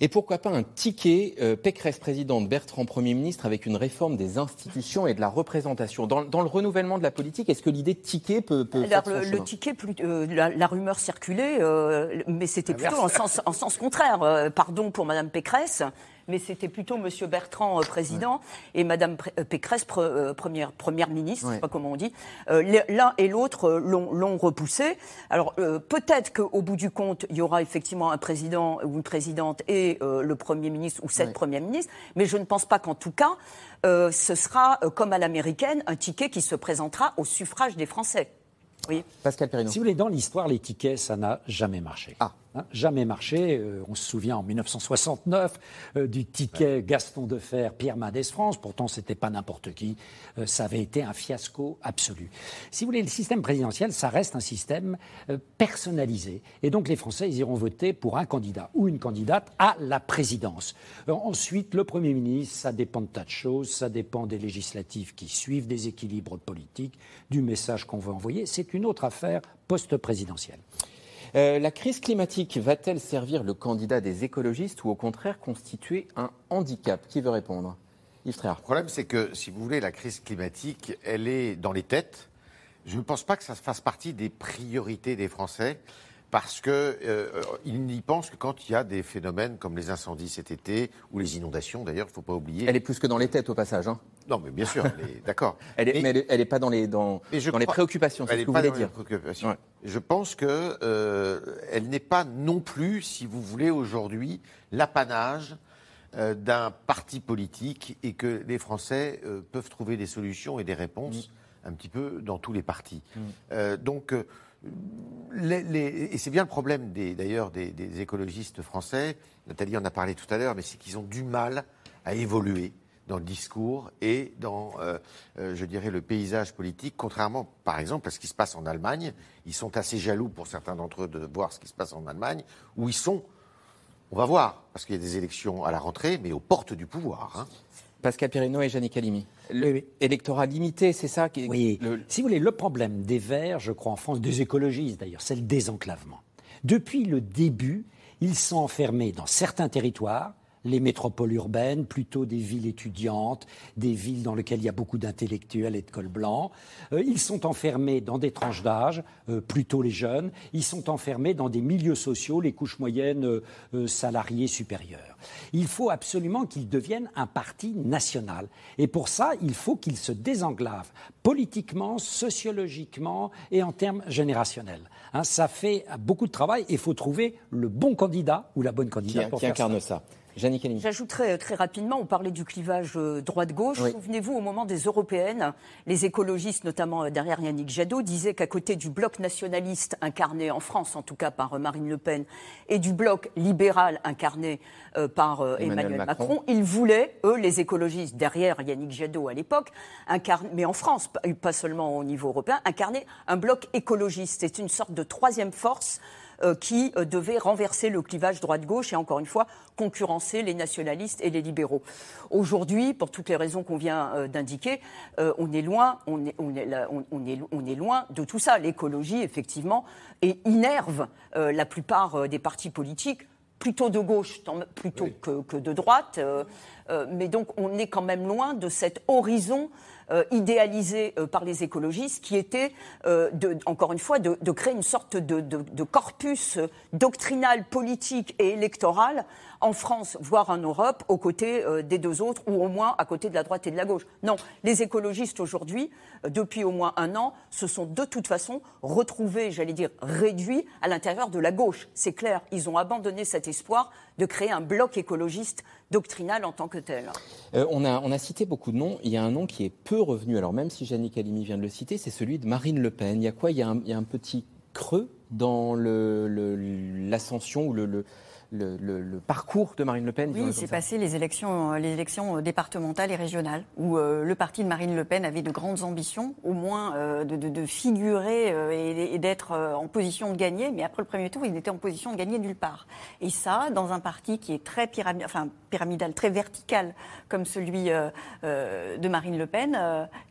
Et pourquoi pas un ticket euh, Pécresse présidente, Bertrand Premier ministre, avec une réforme des institutions et de la représentation Dans, dans le renouvellement de la politique, est-ce que l'idée ticket peut, peut Alors, le, le, ticket, plus, euh, la, la, rumeur circulait, euh, mais c'était plutôt en sens, en sens contraire. Euh, pardon pour Madame Pécresse mais c'était plutôt M. Bertrand, euh, président, et Mme euh, Pécresse, euh, première, première ministre, je ne sais pas comment on dit. L'un et l'autre l'ont repoussé. Alors peut-être qu'au bout du compte, il y aura effectivement un président ou une présidente et le Premier ministre ou cette Première ministre, mais je ne pense pas qu'en tout cas, ce sera, comme à l'américaine, un ticket qui se présentera au suffrage des Français. Oui. Pascal Perrineau. Si vous voulez, dans l'histoire, les tickets, ça n'a jamais marché. Ah. Hein, jamais marché. Euh, on se souvient en 1969 euh, du ticket Gaston Defer, Pierre Mendès France. Pourtant, c'était pas n'importe qui. Euh, ça avait été un fiasco absolu. Si vous voulez, le système présidentiel, ça reste un système personnalisé. Et donc, les Français, ils iront voter pour un candidat ou une candidate à la présidence. ensuite, le Premier ministre, ça dépend de tas de choses. Ça dépend des législatives qui suivent, des équilibres politiques, du message qu'on veut envoyer. C'est une autre affaire post-présidentielle. Euh, la crise climatique va-t-elle servir le candidat des écologistes ou au contraire constituer un handicap? Qui veut répondre? Yves Le problème, c'est que, si vous voulez, la crise climatique, elle est dans les têtes. Je ne pense pas que ça fasse partie des priorités des Français parce qu'ils euh, n'y pensent que quand il y a des phénomènes comme les incendies cet été ou les inondations, d'ailleurs, il ne faut pas oublier. Elle est plus que dans les têtes au passage. Hein. Non, mais bien sûr, d'accord. mais, elle n'est pas dans les, dans, dans les préoccupations, c'est ce que vous voulez dire. Je pense qu'elle euh, n'est pas non plus, si vous voulez, aujourd'hui, l'apanage euh, d'un parti politique et que les Français euh, peuvent trouver des solutions et des réponses mm. un petit peu dans tous les partis. Mm. donc, et c'est bien le problème d'ailleurs des, écologistes français, Nathalie en a parlé tout à l'heure, mais c'est qu'ils ont du mal à évoluer dans le discours et dans, euh, euh, je dirais, le paysage politique, contrairement, par exemple, à ce qui se passe en Allemagne. Ils sont assez jaloux, pour certains d'entre eux, de voir ce qui se passe en Allemagne, où ils sont, on va voir, parce qu'il y a des élections à la rentrée, mais aux portes du pouvoir. Hein. Pascal Perrineau et Yannick Halimi. L'électorat limité, c'est ça qui Oui. Si vous voulez, le problème des Verts, je crois en France, des écologistes d'ailleurs, c'est le désenclavement. Depuis le début, ils sont enfermés dans certains territoires, les métropoles urbaines, plutôt des villes étudiantes, des villes dans lesquelles il y a beaucoup d'intellectuels et de col blanc. Euh, ils sont enfermés dans des tranches d'âge, euh, plutôt les jeunes. Ils sont enfermés dans des milieux sociaux, les couches moyennes euh, salariées supérieures. Il faut absolument qu'ils deviennent un parti national. Et pour ça, il faut qu'ils se désenclavent politiquement, sociologiquement et en termes générationnels. Hein, ça fait beaucoup de travail et il faut trouver le bon candidat ou la bonne candidate qui, incarne ça. J'ajouterais très rapidement, on parlait du clivage droite-gauche. Souvenez-vous, au moment des européennes, les écologistes, notamment derrière Yannick Jadot, disaient qu'à côté du bloc nationaliste incarné en France, en tout cas par Marine Le Pen, et du bloc libéral incarné par Emmanuel, Macron, ils voulaient, eux, les écologistes, derrière Yannick Jadot à l'époque, mais en France, pas seulement au niveau européen, incarner un bloc écologiste. C'est une sorte de troisième force euh, qui euh, devait renverser le clivage droite-gauche et encore une fois concurrencer les nationalistes et les libéraux. Aujourd'hui, pour toutes les raisons qu'on vient euh, d'indiquer, on est loin, on est, on, est, on, est, on est, loin de tout ça. L'écologie, effectivement, et innerve la plupart des partis politiques plutôt de gauche plutôt que, que, de droite. mais donc on est quand même loin de cet horizon euh, idéalisé euh, par les écologistes, qui était, euh, encore une fois, de, créer une sorte de corpus doctrinal, politique et électoral en France, voire en Europe, aux côtés des deux autres, ou au moins à côté de la droite et de la gauche. Non, les écologistes aujourd'hui, depuis au moins un an, se sont de toute façon retrouvés, j'allais dire, réduits à l'intérieur de la gauche. C'est clair, ils ont abandonné cet espoir de créer un bloc écologiste doctrinal en tant que tel. on, a, on a cité beaucoup de noms. Il y a un nom qui est peu revenu, alors même si Jannick Halimi vient de le citer, c'est celui de Marine Le Pen. Il y a quoi? Il y a, un, petit creux dans l'ascension ou le, le, parcours de Marine Le Pen Oui, c'est passé les élections, les élections départementales et régionales, où euh, le parti de Marine Le Pen avait de grandes ambitions, au moins euh, de, figurer euh, et, d'être en position de gagner, mais après le premier tour, il était en position de gagner nulle part. Et ça, dans un parti qui est très pyramidal, enfin, pyramidal très vertical, comme celui de Marine Le Pen,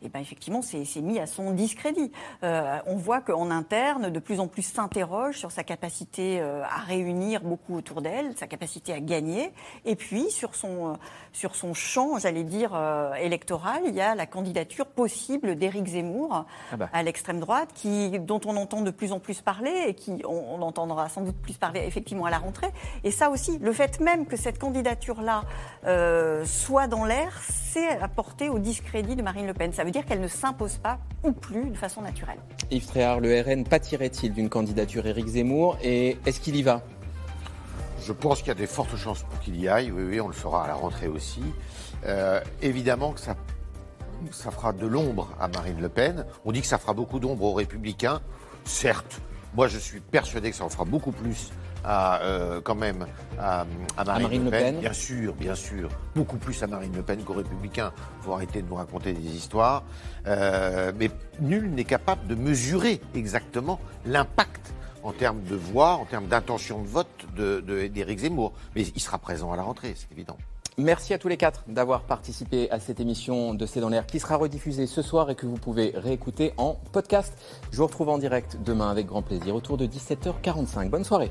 et ben effectivement, c'est mis à son discrédit. on voit qu'en interne, de plus en plus s'interroge sur sa capacité à réunir beaucoup autour d'elle sa capacité à gagner. Et puis, sur son, euh, sur son champ, j'allais dire, euh, électoral, il y a la candidature possible d'Éric Zemmour ah bah. à l'extrême droite, qui, dont on entend de plus en plus parler et qui on, entendra sans doute plus parler effectivement à la rentrée. Et ça aussi, le fait même que cette candidature-là euh, soit dans l'air, c'est apporter au discrédit de Marine Le Pen. Ça veut dire qu'elle ne s'impose pas ou plus de façon naturelle. Yves Tréhard, le RN pâtirait-il d'une candidature Éric Zemmour et est-ce qu'il y va? Je pense qu'il y a des fortes chances pour qu'il y aille. Oui, oui, on le fera à la rentrée aussi. Euh, évidemment que ça, ça fera de l'ombre à Marine Le Pen. On dit que ça fera beaucoup d'ombre aux Républicains. Certes, moi je suis persuadé que ça en fera beaucoup plus à, euh, quand même à, Marine, le, Pen. Bien sûr, bien sûr. Beaucoup plus à Marine Le Pen qu'aux Républicains. Il faut arrêter de nous raconter des histoires. Euh, mais nul n'est capable de mesurer exactement l'impact en termes de voix, en termes d'intention de vote d'Éric Zemmour. Mais il sera présent à la rentrée, c'est évident. Merci à tous les quatre d'avoir participé à cette émission de C'est dans l'air qui sera rediffusée ce soir et que vous pouvez réécouter en podcast. Je vous retrouve en direct demain avec grand plaisir autour de 17h45. Bonne soirée.